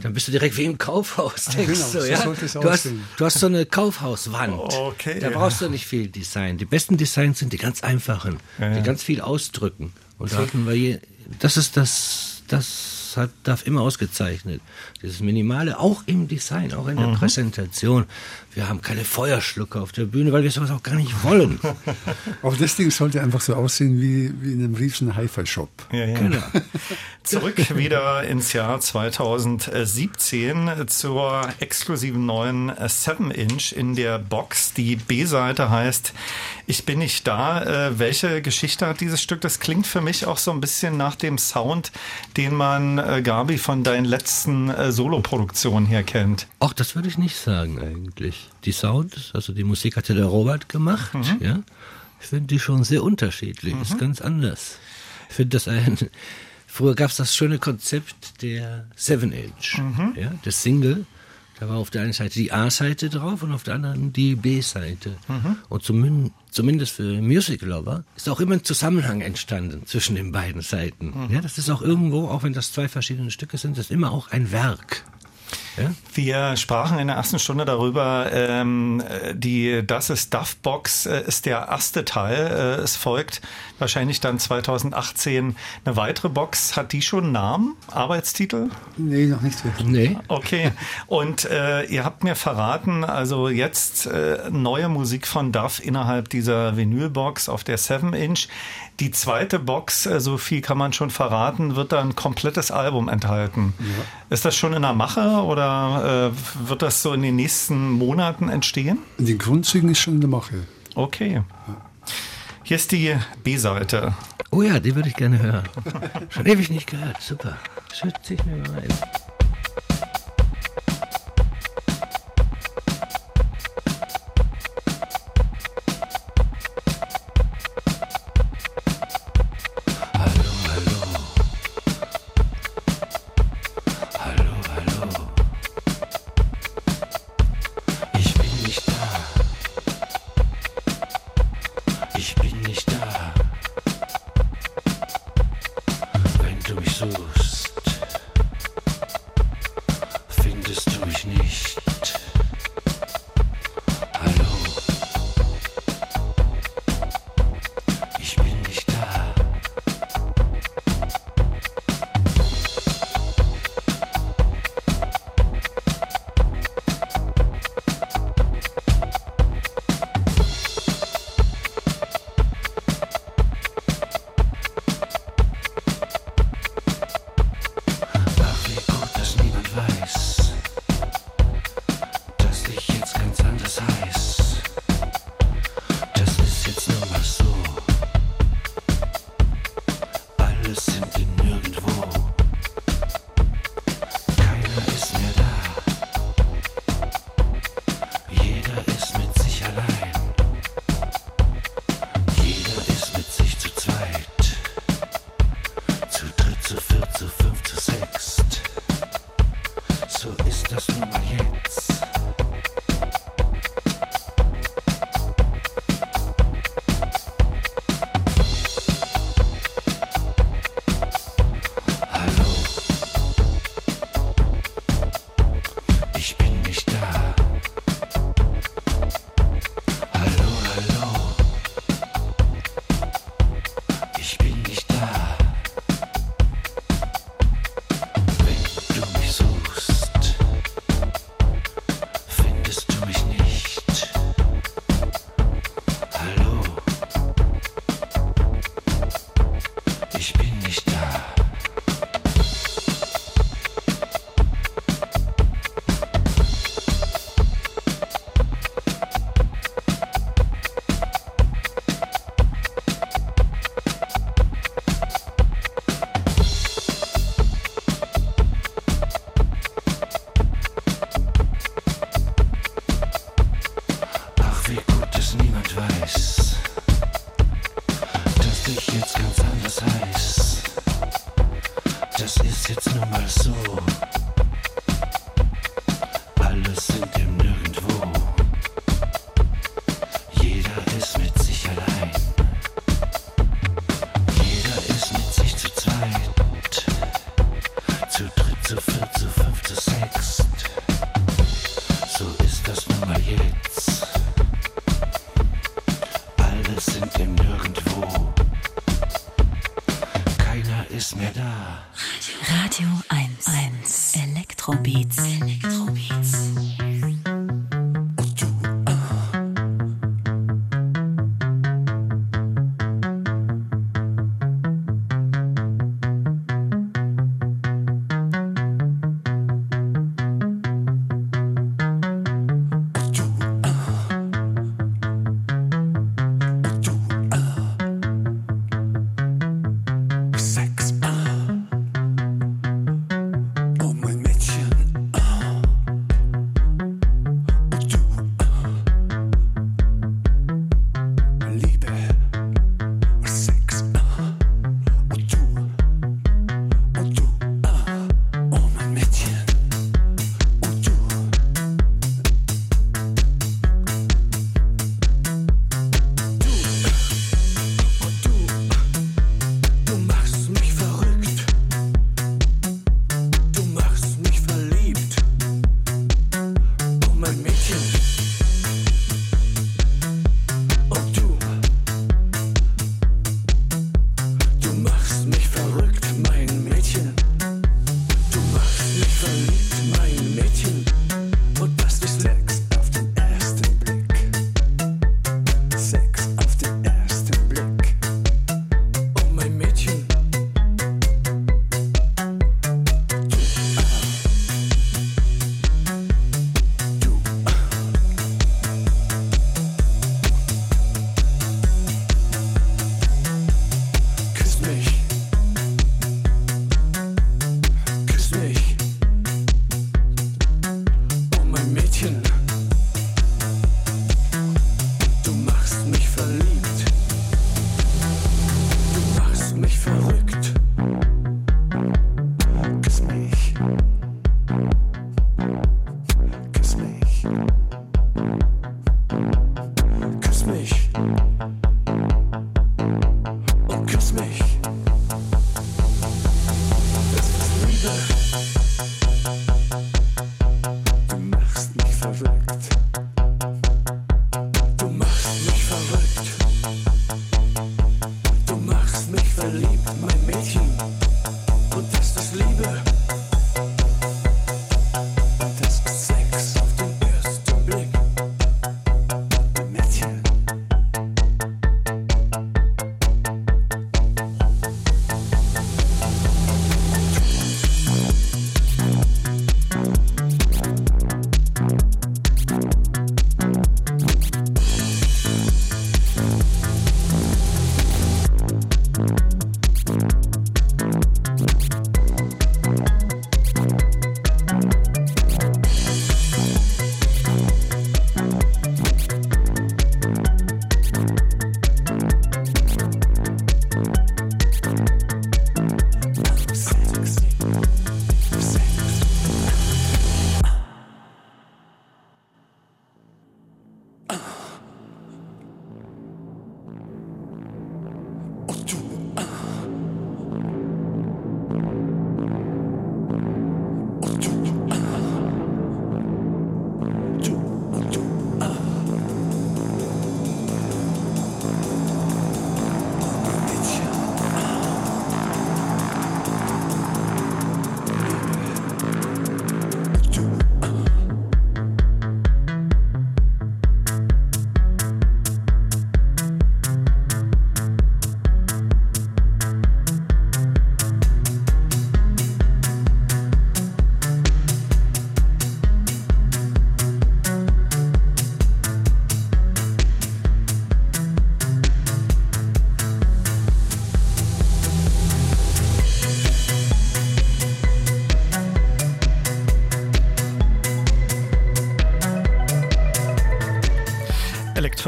dann bist du direkt wie im Kaufhaus, denkst genau, du, ja. du, hast, du hast so eine Kaufhauswand. Okay. Da brauchst du nicht viel Design. Die besten Designs sind die ganz einfachen, die ganz viel ausdrücken. Und da hatten wir je, das ist das, das hat, darf immer ausgezeichnet. Dieses Minimale, auch im Design, auch in der Präsentation. Wir haben keine Feuerschlucker auf der Bühne, weil wir sowas auch gar nicht wollen. Aber das Ding sollte einfach so aussehen wie, wie in einem riesen Hi-Fi-Shop. Ja, ja. Genau. Zurück wieder ins Jahr 2017 zur exklusiven neuen 7-Inch in der Box. Die B-Seite heißt Ich bin nicht da. Äh, welche Geschichte hat dieses Stück? Das klingt für mich auch so ein bisschen nach dem Sound, den man, äh, Gabi, von deinen letzten äh, Soloproduktionen her kennt. Auch das würde ich nicht sagen eigentlich. Die Sound, also die Musik hatte der Robert gemacht, ja. Ich finde die schon sehr unterschiedlich, ist ganz anders. Ich finde das ein, früher gab es das schöne Konzept der 7-Inch, ja, des Single. Da war auf der einen Seite die A-Seite drauf und auf der anderen die B-Seite. Und zumindest, zumindest für Music Lover ist auch immer ein Zusammenhang entstanden zwischen den beiden Seiten. Ja, das ist auch irgendwo, auch wenn das zwei verschiedene Stücke sind, das ist immer auch ein Werk. Ja? Wir sprachen in der ersten Stunde darüber, ähm, die Das ist Duff Box äh, ist der erste Teil. Äh, es folgt wahrscheinlich dann 2018 eine weitere Box. Hat die schon einen Namen, Arbeitstitel? Nee, noch nicht wirklich. Nee. Okay. Und äh, ihr habt mir verraten, also jetzt äh, neue Musik von Duff innerhalb dieser Vinylbox auf der 7-Inch. Die zweite Box, äh, so viel kann man schon verraten, wird dann ein komplettes Album enthalten. Ist das schon in der Mache oder äh, wird das so in den nächsten Monaten entstehen? In den Grundzügen ist schon in der Mache. Okay. Hier ist die B-Seite. Oh ja, die würde ich gerne hören. Schon ewig nicht gehört. Super. Schütze ich mir mal rein.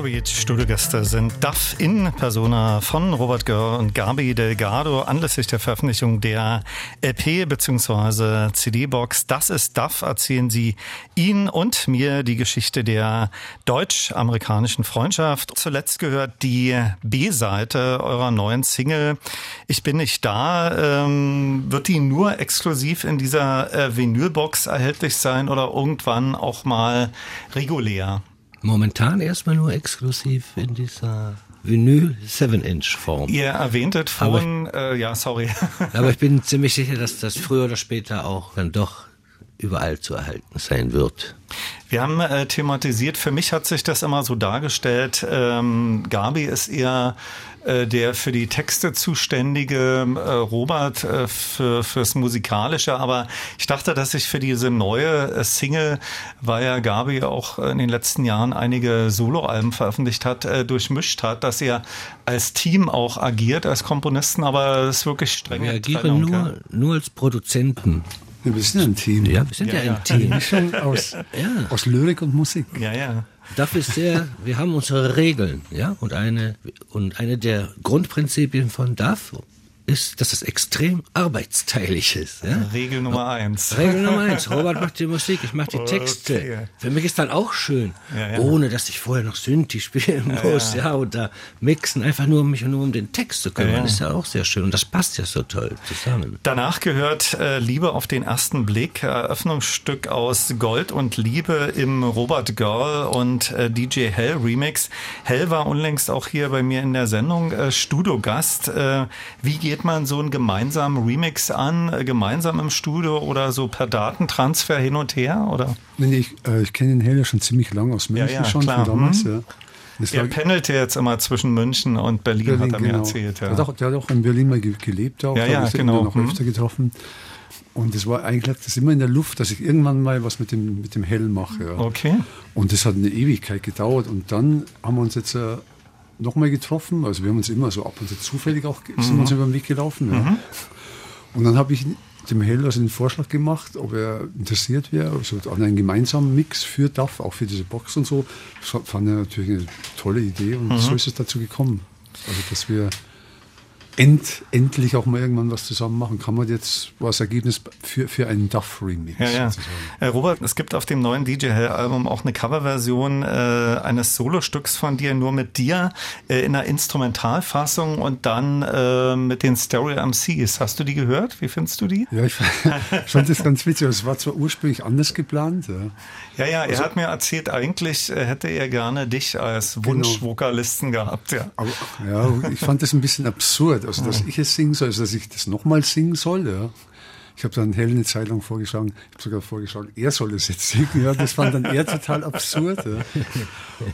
Electrobeat Studiogäste sind Duff in Persona von Robert Görr und Gabi Delgado anlässlich der Veröffentlichung der LP bzw. CD-Box. Das ist Duff, erzählen sie Ihnen und mir die Geschichte der deutsch-amerikanischen Freundschaft. Zuletzt gehört die B-Seite eurer neuen Single Ich bin nicht da. Ähm, wird die nur exklusiv in dieser äh, Vinylbox erhältlich sein oder irgendwann auch mal regulär? Momentan erstmal nur exklusiv in dieser Vinyl 7-Inch-Form. Ihr erwähntet vorhin, äh, ja, sorry. Aber ich bin ziemlich sicher, dass das früher oder später auch dann doch überall zu erhalten sein wird. Wir haben äh, thematisiert, für mich hat sich das immer so dargestellt, ähm, Gabi ist eher der für die Texte zuständige, äh, Robert äh, für, fürs Musikalische, aber ich dachte, dass sich für diese neue äh, Single, weil ja Gabi auch in den letzten Jahren einige Soloalben veröffentlicht hat, äh, durchmischt hat, dass ihr als Team auch agiert, als Komponisten, aber das ist wirklich streng. Wir agieren nur, nur als Produzenten. Ja, wir sind ein Team. Ja, wir sind ja, Ja, ein Team. Mischung aus, aus Lyrik und Musik. Ja, ja. Dafür ist sehr, wir haben unsere Regeln, ja, und eine, und eine der Grundprinzipien von DAF ist, dass es extrem arbeitsteilig ist, ja. Regel Nummer eins. Regel Nummer eins, Robert macht die Musik, ich mache die Texte. Okay. Für mich ist dann auch schön, Ja, ja. ohne dass ich vorher noch Synthi spielen muss, ja, da mixen, einfach nur um mich nur um den Text zu kümmern, ist ja auch sehr schön und das passt ja so toll zusammen. Danach gehört äh, Liebe auf den ersten Blick, Eröffnungsstück aus Gold und Liebe im Robert Girl und äh, DJ Hell Remix. Hell war unlängst auch hier bei mir in der Sendung äh, Studiogast. Äh, wie geht man so einen gemeinsamen Remix an, äh, gemeinsam im Studio oder so per Datentransfer hin und her? Oder? Nee, ich, äh, ich kenne den Hell ja schon ziemlich lang aus München ja, schon, klar. von damals. Mhm. Ja. Das Er war- pendelt ja jetzt immer zwischen München und Berlin, hat er mir erzählt. Der, Ja. hat auch, der hat auch in Berlin mal ge- gelebt. Auch, Ja, ja, genau. noch Mhm. öfter getroffen. Und es war eigentlich lag das immer in der Luft, dass ich irgendwann mal was mit dem, mit dem Hell mache. Ja. Okay. Und das hat eine Ewigkeit gedauert. Und dann haben wir uns jetzt äh, nochmal getroffen. Also wir haben uns immer so ab und zu zufällig auch Mhm. sind uns über den Weg gelaufen. Ja. Und dann habe ich dem Hell also den Vorschlag gemacht, ob er interessiert wäre, also an einem gemeinsamen Mix für DAF, auch für diese Box und so. Das fand er natürlich eine tolle Idee und Mhm. so ist es dazu gekommen. Also dass wir end, endlich auch mal irgendwann was zusammen machen. Kann man jetzt was Ergebnis für, für einen DAF-Remix Ja, ja. Äh, Robert, es gibt auf dem neuen DJ Hell Album auch eine Coverversion äh, eines Solostücks von dir, nur mit dir, äh, in einer Instrumentalfassung und dann äh, mit den Stereo MCs. Hast du die gehört? Wie findest du die? Ja, ich fand das ganz witzig. Es war zwar ursprünglich anders geplant. Ja. Ja, ja, Also er hat mir erzählt, eigentlich äh, hätte er gerne dich als Genau. Wunschvokalisten gehabt. Ja. Aber ja, ich fand das ein bisschen absurd, also dass ich es singen soll, also dass ich das nochmal singen soll. Ja. Ich habe dann Hell eine Zeit lang vorgeschlagen, ich habe sogar vorgeschlagen, er soll es jetzt singen. Ja, das fand dann er total absurd. Ja.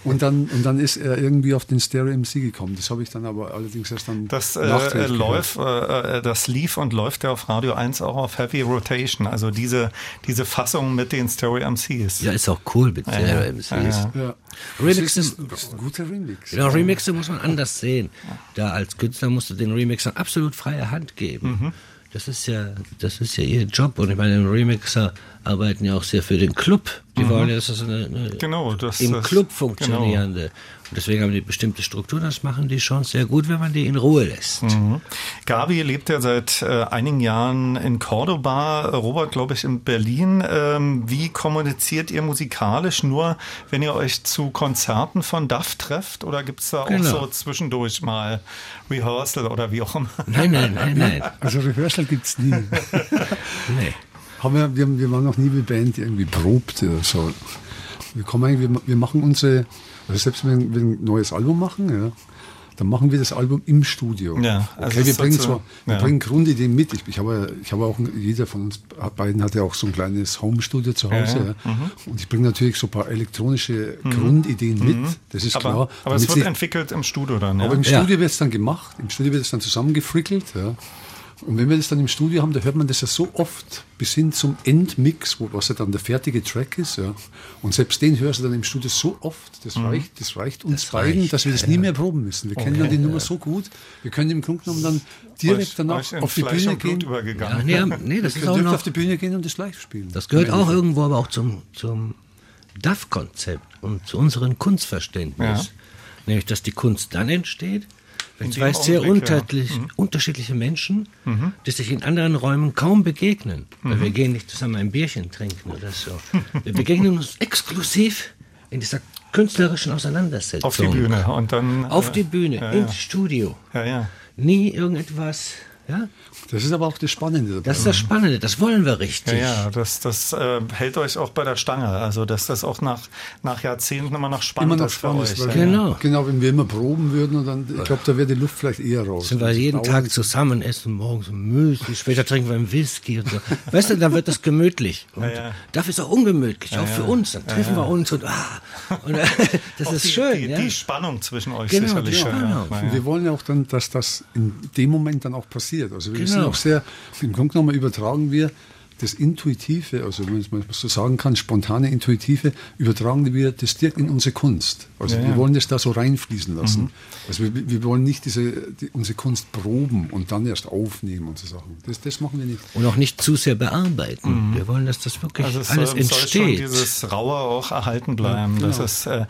Und, dann, und dann ist er irgendwie auf den Stereo MC gekommen. Das habe ich dann aber allerdings erst dann Das äh, äh, läuft, äh, äh, das lief und läuft ja auf Radio 1 auch auf Heavy Rotation. Also diese, diese Fassung mit den Stereo MCs. Ja, ist auch cool mit ja. Stereo MCs. Ja, ja. Ja. Remix das ist- ein, das ist ein guter Remix. Ja, Remixe muss man anders sehen. Da als Künstler musst du den Remixern absolut freie Hand geben. Mhm. Das ist ja, das ist ja ihr Job. Und ich meine, Remixer arbeiten ja auch sehr für den Club. Die wollen ja, dass das eine, eine Mhm. Genau, das- im das- Club funktionierende. Und deswegen haben die bestimmte Strukturen. Das machen die schon sehr gut, wenn man die in Ruhe lässt. Mhm. Gabi lebt ja seit äh, einigen Jahren in Cordoba, Robert, glaube ich, in Berlin. Ähm, wie kommuniziert ihr musikalisch? Nur, wenn ihr euch zu Konzerten von DAF trefft? Oder gibt es da Genau. auch so zwischendurch mal Rehearsal oder wie auch immer? Nein, nein, nein, nein. Also Rehearsal gibt's nie. nee. Haben wir, wir, wir waren noch nie wie Band, die irgendwie probt oder so. Wir kommen eigentlich, wir, wir machen unsere, also selbst wenn wir ein neues Album machen, ja, dann machen wir das Album im Studio. Ja, also okay, wir bringen so- zwar, wir ja. bringen Grundideen mit. Ich, ich habe, ich habe auch, jeder von uns beiden hat ja auch so ein kleines Home-Studio zu Hause. Ja, Ja, ja. Mhm. Und ich bringe natürlich so ein paar elektronische Grundideen mit. Das ist aber klar. aber es wird sie- entwickelt im Studio dann, ja? aber im Ja. Studio wird es dann gemacht, im Studio wird es dann zusammengefrickelt. Ja. Und wenn wir das dann im Studio haben, da hört man das ja so oft bis hin zum Endmix, wo, was ja dann der fertige Track ist. Ja. Und selbst den hörst du dann im Studio so oft, das, reicht, das reicht uns Das beiden, reicht, dass wir das nie mehr proben müssen. Wir kennen dann die Nummer so gut, wir können im Grunde genommen dann direkt danach auf die Fleisch Bühne gehen. Ja, übergegangen. nee, nee, das Wir ist können auch direkt noch, auf die Bühne gehen und das live spielen. das gehört auch irgendwo aber auch zum, zum DAF-Konzept und zu unserem Kunstverständnis. Nämlich, dass die Kunst dann entsteht, In zwei sehr Augenblick, ja. Mhm. unterschiedlich, unterschiedliche Menschen, die sich in anderen Räumen kaum begegnen. Weil Mhm. wir gehen nicht zusammen ein Bierchen trinken oder so. Wir begegnen uns exklusiv in dieser künstlerischen Auseinandersetzung. Auf die Bühne und dann. Auf äh, die Bühne, ja, ins ja. Studio. Ja, ja. Nie irgendetwas, ja? Das ist aber auch das Spannende dabei. Das ist das Spannende, das wollen wir richtig. Ja, ja, das, das äh, hält euch auch bei der Stange. Also, dass das auch nach, nach Jahrzehnten immer noch spannend immer noch ist für spannend euch. ist, weil ja. Genau. Genau, wenn wir immer proben würden, und dann, ich glaube, da wäre die Luft vielleicht eher raus. Sind wir jeden Dauern- Tag zusammen, essen morgens Müsli, später trinken wir einen Whisky und so. Weißt du, dann wird das gemütlich. Und Ja, ja. dafür ist es auch ungemütlich, auch für uns. Dann treffen wir uns und, ah, und das ist die, schön. Die, ja? die Spannung zwischen euch Genau, sicherlich. schön, wir wollen ja auch dann, dass das in dem Moment dann auch passiert. Also wir sind Genau. auch sehr, im Grunde genommen übertragen wir das Intuitive, also wenn man es so sagen kann, spontane Intuitive, übertragen wir das direkt in unsere Kunst. Also Ja, wir ja. wollen das da so reinfließen lassen. Also wir, wir wollen nicht diese, die, unsere Kunst proben und dann erst aufnehmen und so Sachen. Das, das machen wir nicht. Und auch nicht zu sehr bearbeiten. Wir wollen, dass das wirklich Also es alles soll, soll schon entsteht. dieses Raue auch erhalten bleiben. Ja, Das genau. ist, äh,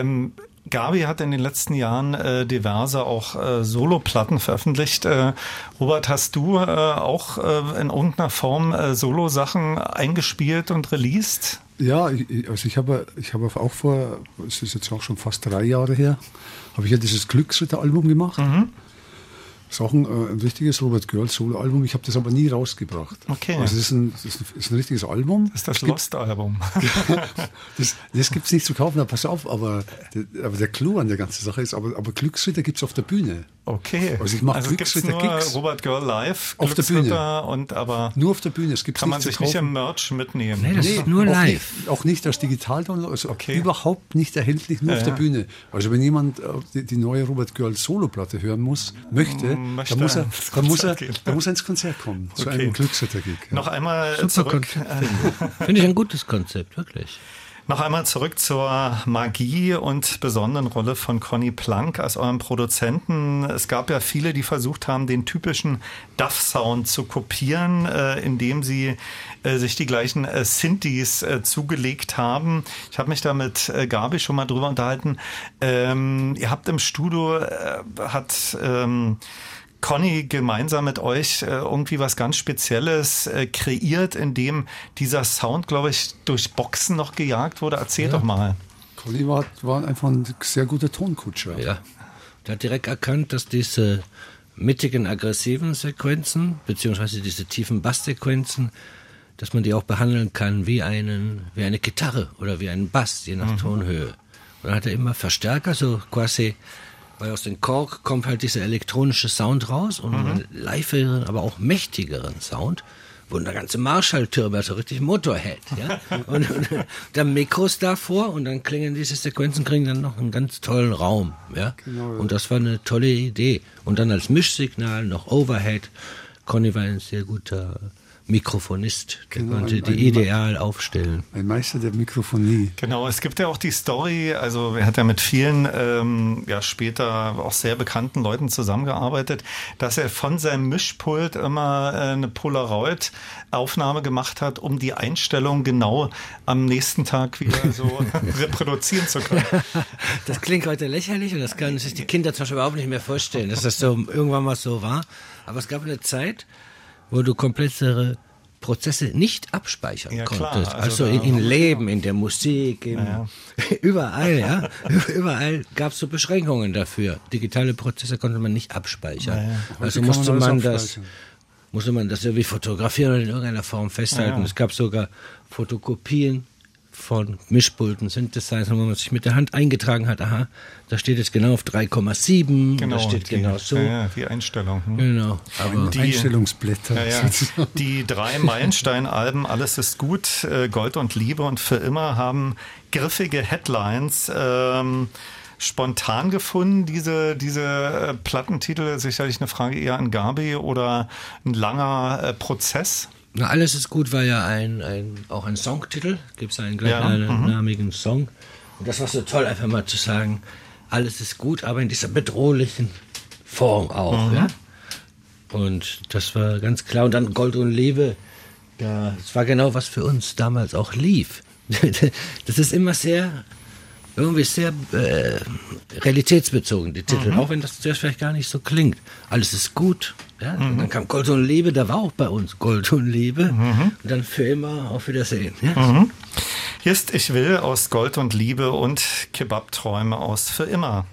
ähm, Gabi hat in den letzten Jahren äh, diverse auch äh, Soloplatten veröffentlicht. Äh, Robert, hast du äh, auch äh, in irgendeiner Form äh, Solo-Sachen eingespielt und released? Ja, ich- also ich habe, ich habe auch vor, es ist jetzt auch schon fast drei Jahre her, habe ich ja dieses Glücksritter-Album gemacht. Mhm. Das ist auch ein, äh, ein richtiges Robert Girls Solo-Album. Ich habe das aber nie rausgebracht. Okay. Also das ist ein, das ist ein, ist ein richtiges Album. Das ist das Es gibt- Lost-Album. das das gibt es nicht zu kaufen, aber pass auf, aber, der- aber der Clou an der ganzen Sache ist, aber, aber Glücksritter gibt es auf der Bühne. Okay. Also ich mache also gibt's Glücksritter nur Gigs. Robert Girl live, Auf der Bühne. Und aber Nur auf der Bühne. Es gibt's kann man sich zu nicht kaufen. im Merch mitnehmen. Nee, das ist nur auch live. Nicht, auch nicht als Digital-Download, also Okay. überhaupt nicht erhältlich, nur Ja, auf der ja. Bühne. Also wenn jemand äh, die, die neue Robert Girl Solo-Platte hören muss, möchte, Möchte dann, muss er, ins dann, muss er, dann muss er ins Konzert kommen, zu Okay. einem Glücksritter-Gig. Ja. Noch einmal Super zurück. Konzept, finde ich. Finde ich ein gutes Konzept, wirklich. Noch einmal zurück zur Magie und besonderen Rolle von Conny Plank als eurem Produzenten. Es gab ja viele, die versucht haben, den typischen Duff-Sound zu kopieren, äh, indem sie äh, sich die gleichen äh, Synthes äh, zugelegt haben. Ich habe mich da mit äh, Gabi schon mal drüber unterhalten. Ähm, ihr habt im Studio, äh, hat... Ähm, Conny gemeinsam mit euch äh, irgendwie was ganz Spezielles äh, kreiert, in dem dieser Sound, glaube ich, durch Boxen noch gejagt wurde. Erzähl doch mal. Conny war, war einfach ein sehr guter Tonkutscher. Ja. Der hat direkt erkannt, dass diese mittigen, aggressiven Sequenzen, beziehungsweise diese tiefen Basssequenzen, dass man die auch behandeln kann wie, einen, wie eine Gitarre oder wie einen Bass, je nach Tonhöhe. Und dann hat er immer Verstärker, so quasi, weil aus dem Kork kommt halt dieser elektronische Sound raus und einen leiferen, aber auch mächtigeren Sound. Wo eine ganze Marschalltürme, also richtig Motorhead, ja. Und, und dann Mikros davor und dann klingen diese Sequenzen, kriegen dann noch einen ganz tollen Raum, ja. Und das war eine tolle Idee. Und dann als Mischsignal noch Overhead. Conny war ein sehr guter Mikrofonist. Der Genau, konnte ein- die ein- ideal aufstellen. Ein Meister der Mikrofonie. Genau, es gibt ja auch die Story, also er hat ja mit vielen ähm, ja später auch sehr bekannten Leuten zusammengearbeitet, dass er von seinem Mischpult immer äh, eine Polaroid-Aufnahme gemacht hat, um die Einstellung genau am nächsten Tag wieder so reproduzieren zu können. Das klingt heute lächerlich und das können sich die Kinder zum Beispiel überhaupt nicht mehr vorstellen, dass das so irgendwann mal so war. Aber es gab eine Zeit, wo du komplexere Prozesse nicht abspeichern Ja, klar. konntest. Also Also, da- in, in Leben, in der Musik, in, Ja. überall, ja. Überall gab es so Beschränkungen dafür. Digitale Prozesse konnte man nicht abspeichern. Also Heute kann musste man man das musste man das irgendwie fotografieren oder in irgendeiner Form festhalten. Ja. Es gab sogar Fotokopien von Mischpulten, Synthesizern, wo man sich mit der Hand eingetragen hat, aha, da steht jetzt genau auf 3,7, Genau, da steht die, genau so. Ja, die Einstellung. hm. Genau, aber Die- Einstellungsblätter. Ja, ja. Die drei Meilenstein-Alben Alles ist gut, äh, Gold und Liebe und für immer haben griffige Headlines. Ähm, spontan gefunden, diese, diese äh, Plattentitel? Sicherlich eine Frage eher an Gabi oder ein langer äh, Prozess? Na, alles ist gut war ja ein, ein auch ein Songtitel, gibt es einen Ja, mhm. gleichnamigen Song. Und das war so toll, einfach mal zu sagen, alles ist gut, aber in dieser bedrohlichen Form auch, Mhm. ja. Und das war ganz klar. Und dann Gold und Liebe, da, das war genau was für uns damals auch lief. Das ist immer sehr irgendwie sehr äh, realitätsbezogen, die Titel, auch wenn das zuerst vielleicht gar nicht so klingt. Alles ist gut. Ja? Und dann kam Gold und Liebe, da war auch bei uns Gold und Liebe. Und dann für immer auf Wiedersehen. Ja? Hier ist Ich will aus Gold und Liebe und Kebab-Träume aus Für immer.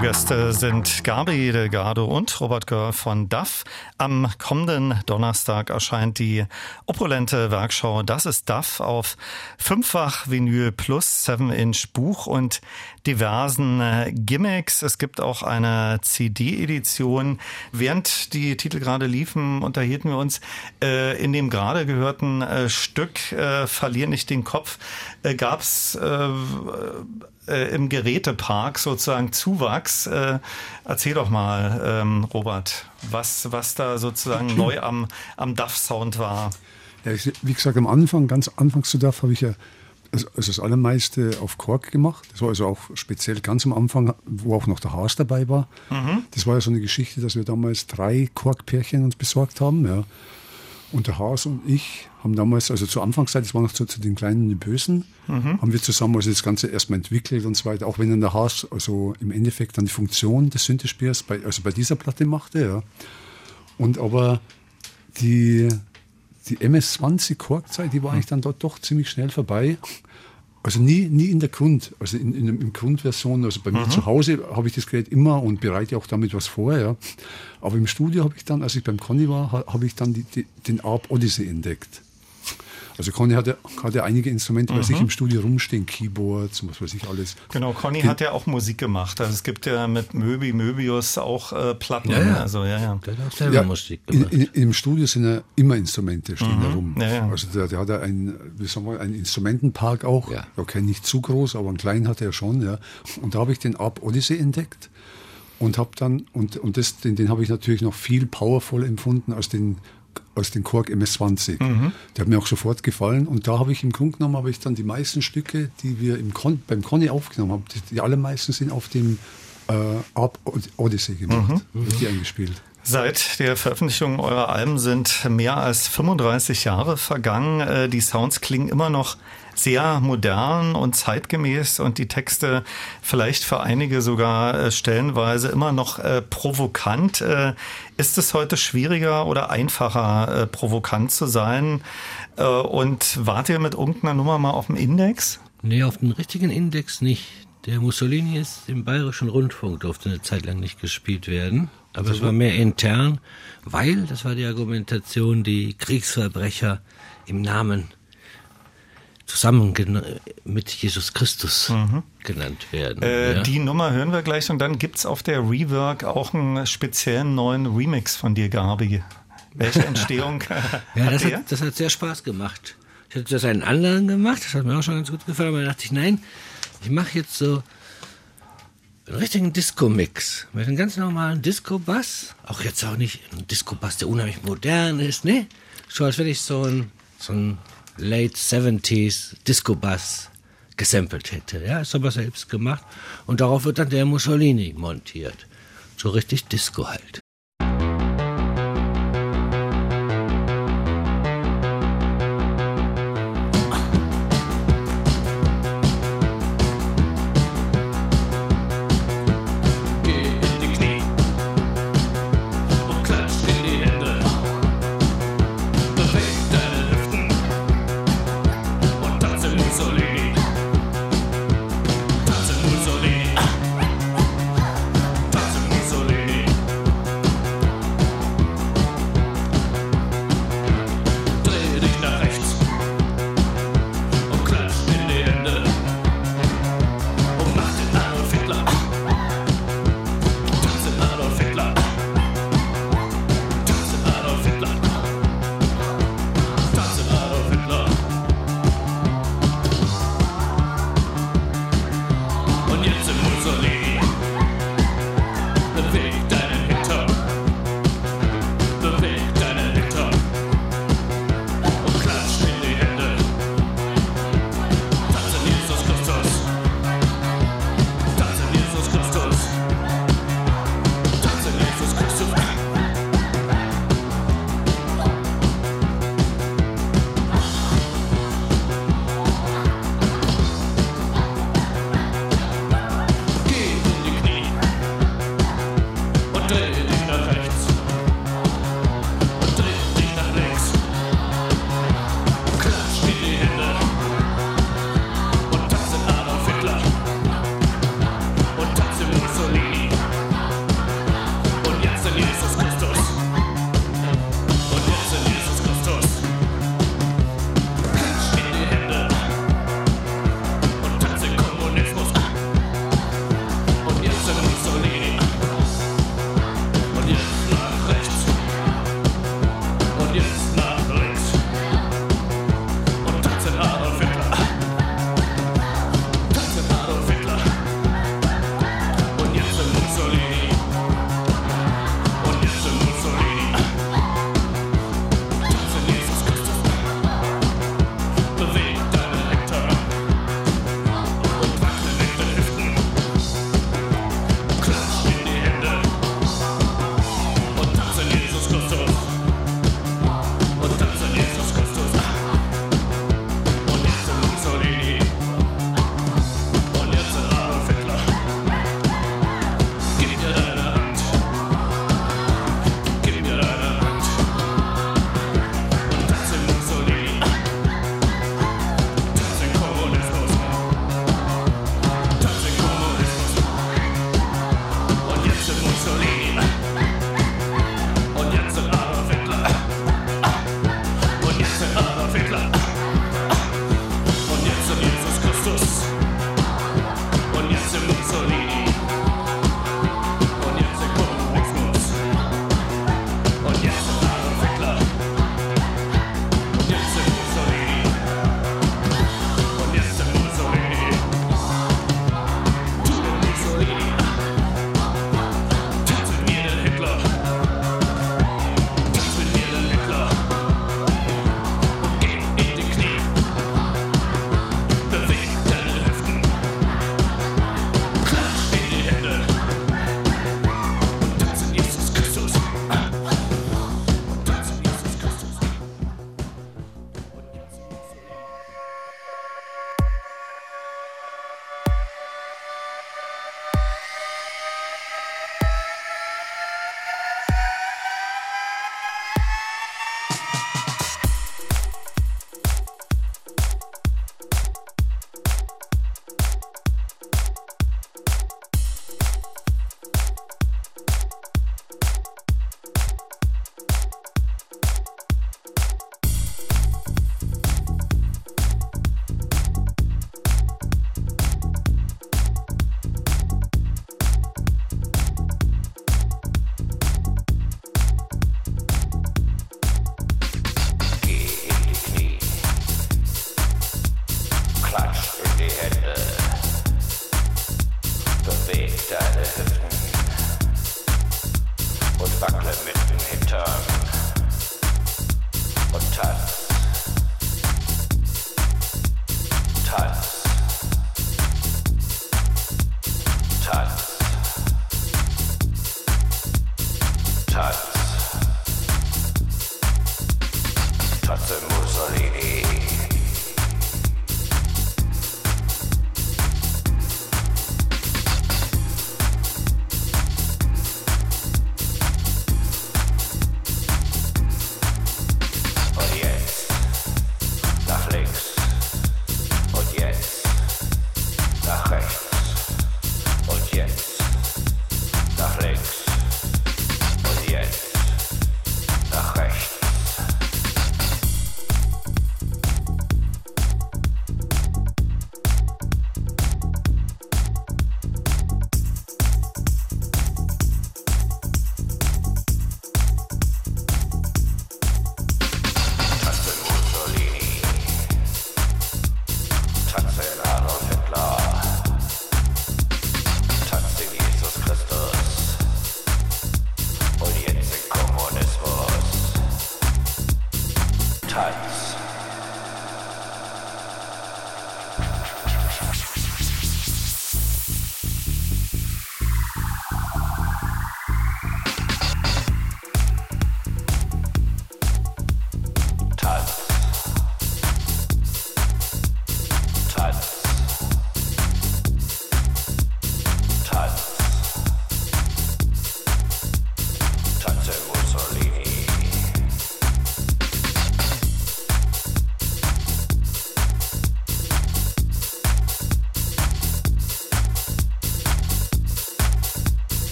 Studiogäste sind Gabi Delgado und Robert Görr von DAF. Am kommenden Donnerstag erscheint die opulente Werkschau Das ist DAF auf fünffach Vinyl plus 7-Inch Buch und diversen äh, Gimmicks. Es gibt auch eine CD-Edition. Während die Titel gerade liefen, unterhielten wir uns äh, in dem gerade gehörten äh, Stück äh, Verlier nicht den Kopf. Äh, Gab es äh, im Gerätepark sozusagen Zuwachs. Äh, erzähl doch mal, ähm, Robert, was, was da sozusagen neu am, am DAF-Sound war. Ja, ich, wie gesagt, am Anfang, ganz anfangs zu DAF, habe ich ja also das allermeiste auf Kork gemacht. Das war also auch speziell ganz am Anfang, wo auch noch der Haas dabei war. Mhm. Das war ja so eine Geschichte, dass wir damals drei Korkpärchen uns besorgt haben. Ja. Und der Haas und ich haben damals, also zur Anfangszeit, das war noch zu, zu den kleinen die Bösen, mhm. haben wir zusammen also das Ganze erstmal entwickelt und so weiter. Auch wenn dann der Haas also im Endeffekt dann die Funktion des Synthespielers bei, also bei dieser Platte machte, ja. Und aber die, die MS-20 Korkzeit, die war eigentlich dann dort doch ziemlich schnell vorbei. Also nie, nie in der Grund, also in, in, in Grundversion, also bei mhm. mir zu Hause habe ich das Gerät immer und bereite auch damit was vor, ja. Aber im Studio habe ich dann, als ich beim Conny war, habe ich dann die, die, den ARP Odyssey entdeckt. Also Conny hatte, hatte einige Instrumente, mhm. was ich im Studio rumstehen, Keyboards, was weiß ich alles. Genau, Conny hat ja auch Musik gemacht. Also es gibt ja mit Möbi, Möbius auch äh, Platten. Ja, ja. Also ja, ja. Der hat auch selber ja, Musik gemacht. In, in, Im Studio sind ja immer Instrumente stehen mhm. da rum. Ja, ja. Also der, der hat ja ein, wie sagen wir, einen Instrumentenpark auch. Ja. Okay, nicht zu groß, aber einen kleinen hat er schon. Ja. Und da habe ich den Arp Odyssey entdeckt und habe dann und und das den, den habe ich natürlich noch viel powervoll empfunden als den aus den Korg MS-20. Mhm. Der hat mir auch sofort gefallen und da habe ich im Grunde genommen habe ich dann die meisten Stücke, die wir im Con beim Conny aufgenommen haben, die, die allermeisten sind auf dem äh, Odyssey gemacht, mhm. die eingespielt. Seit der Veröffentlichung eurer Alben sind mehr als 35 Jahre vergangen. Äh, die Sounds klingen immer noch sehr modern und zeitgemäß und die Texte vielleicht für einige sogar äh, stellenweise immer noch äh, provokant. Äh, ist es heute schwieriger oder einfacher, äh, provokant zu sein? Äh, und wart ihr mit irgendeiner Nummer mal auf dem Index? Nee, auf dem richtigen Index nicht. Der Mussolini ist im Bayerischen Rundfunk, durfte eine Zeit lang nicht gespielt werden. Aber es war mehr intern, weil, das war die Argumentation, die Kriegsverbrecher im Namen zusammen mit Jesus Christus mhm. genannt werden. Äh, ja. Die Nummer hören wir gleich und dann gibt es auf der Rework auch einen speziellen neuen Remix von dir, Gabi. Welche Entstehung? ja, das hat, das hat, sehr Spaß gemacht. Ich hatte das einen anderen gemacht, das hat mir auch schon ganz gut gefallen, aber dann dachte ich, nein, ich mache jetzt so einen richtigen Disco-Mix mit einem ganz normalen Disco-Bass. Auch jetzt auch nicht ein Disco-Bass, der unheimlich modern ist, ne? So als wenn ich so ein, so ein Late 70s Disco-Bass gesampelt hätte. Ja, ist aber selbst gemacht. Und darauf wird dann der Mussolini montiert. So richtig Disco halt.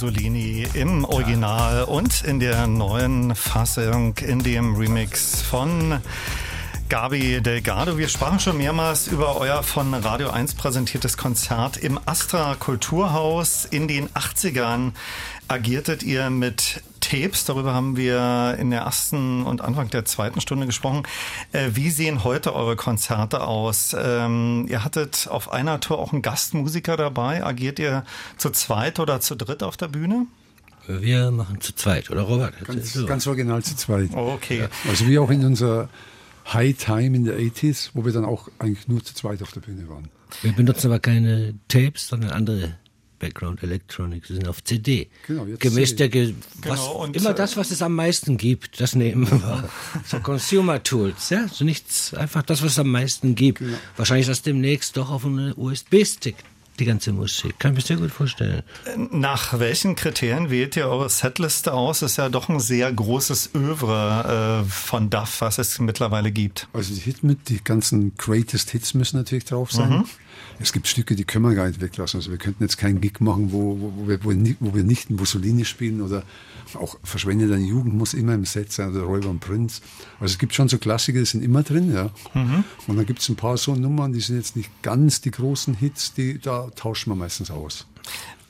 Mussolini im Original und in der neuen Fassung, in dem Remix von Gabi Delgado. Wir sprachen schon mehrmals über euer von Radio 1 präsentiertes Konzert im Astra Kulturhaus. In den 80ern agiertet ihr mit Tapes. Darüber haben wir in der ersten und Anfang der zweiten Stunde gesprochen. Äh, wie sehen heute eure Konzerte aus? Ähm, ihr hattet auf einer Tour auch einen Gastmusiker dabei. Agiert ihr zu zweit oder zu dritt auf der Bühne? Wir machen zu zweit, oder Robert? Ganz, So. ganz original zu zweit. Okay. Also wie auch in unserer High Time in the 80s, wo wir dann auch eigentlich nur zu zweit auf der Bühne waren. Wir benutzen aber keine Tapes, sondern andere Background Electronics. Sind auf CD. Genau, jetzt Gemischte, CD. ge was, Genau, und, immer äh, das, was es am meisten gibt, das nehmen wir. so Consumer Tools, ja, so nichts, einfach das, was es am meisten gibt. Genau. Wahrscheinlich ist das demnächst doch auf eine USB-Stick, die ganze Musik. Kann ich mir sehr gut vorstellen. Nach welchen Kriterien wählt ihr eure Setliste aus? Ist ja doch ein sehr großes Övre äh, von DAF, was es mittlerweile gibt. Also die, Hit mit, die ganzen Greatest Hits müssen natürlich drauf sein. Es gibt Stücke, die können wir gar nicht weglassen. Also wir könnten jetzt keinen Gig machen, wo, wo, wir, wo, wo wir nicht Mussolini spielen oder auch Verschwende deine Jugend muss immer im Set sein oder Räuber und Prinz. Also es gibt schon so Klassiker, die sind immer drin, ja. Und dann gibt es ein paar so Nummern, die sind jetzt nicht ganz die großen Hits, die da tauschen wir meistens aus.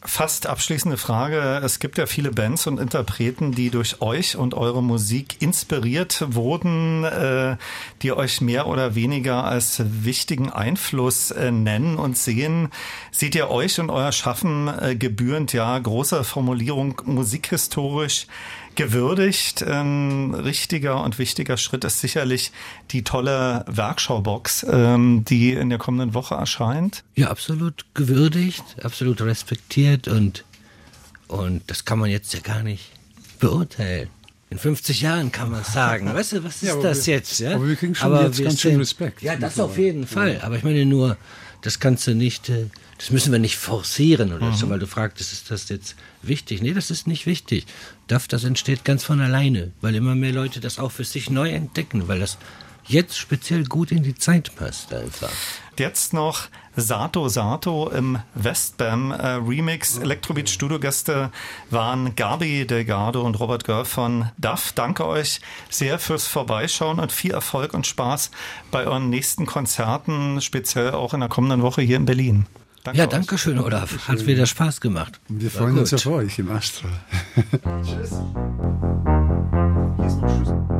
Fast abschließende Frage. Es gibt ja viele Bands und Interpreten, die durch euch und eure Musik inspiriert wurden, äh, die euch mehr oder weniger als wichtigen Einfluss äh, nennen und sehen. Seht ihr euch und euer Schaffen äh, gebührend, ja, großer Formulierung musikhistorisch gewürdigt. Ein richtiger und wichtiger Schritt ist sicherlich die tolle Werkschaubox, ähm, die in der kommenden Woche erscheint. Ja, absolut gewürdigt, absolut respektiert und, und das kann man jetzt ja gar nicht beurteilen. In 50 Jahren kann man sagen, weißt du, was ist Ja, aber das wir- jetzt? Ja? aber wir kriegen schon jetzt wir ganz schön Respekt. Ja, das auf jeden Fall. Aber ich meine nur, das kannst du nicht, äh, das müssen wir nicht forcieren oder Mhm. so, weil du fragtest, ist das jetzt wichtig? Nee, das ist nicht wichtig. DAF, das entsteht ganz von alleine, weil immer mehr Leute das auch für sich neu entdecken, weil das jetzt speziell gut in die Zeit passt einfach. Jetzt noch Sato Sato im Westbam äh, Remix. Electrobeat Studiogäste waren Gabi Delgado und Robert Görr von DAF. Danke euch sehr fürs Vorbeischauen und viel Erfolg und Spaß bei euren nächsten Konzerten, speziell auch in der kommenden Woche hier in Berlin. Danke Ja, euch. danke schön, Olaf. Hat wieder Spaß gemacht. Und wir War freuen uns auf euch im Astra. Verbrennt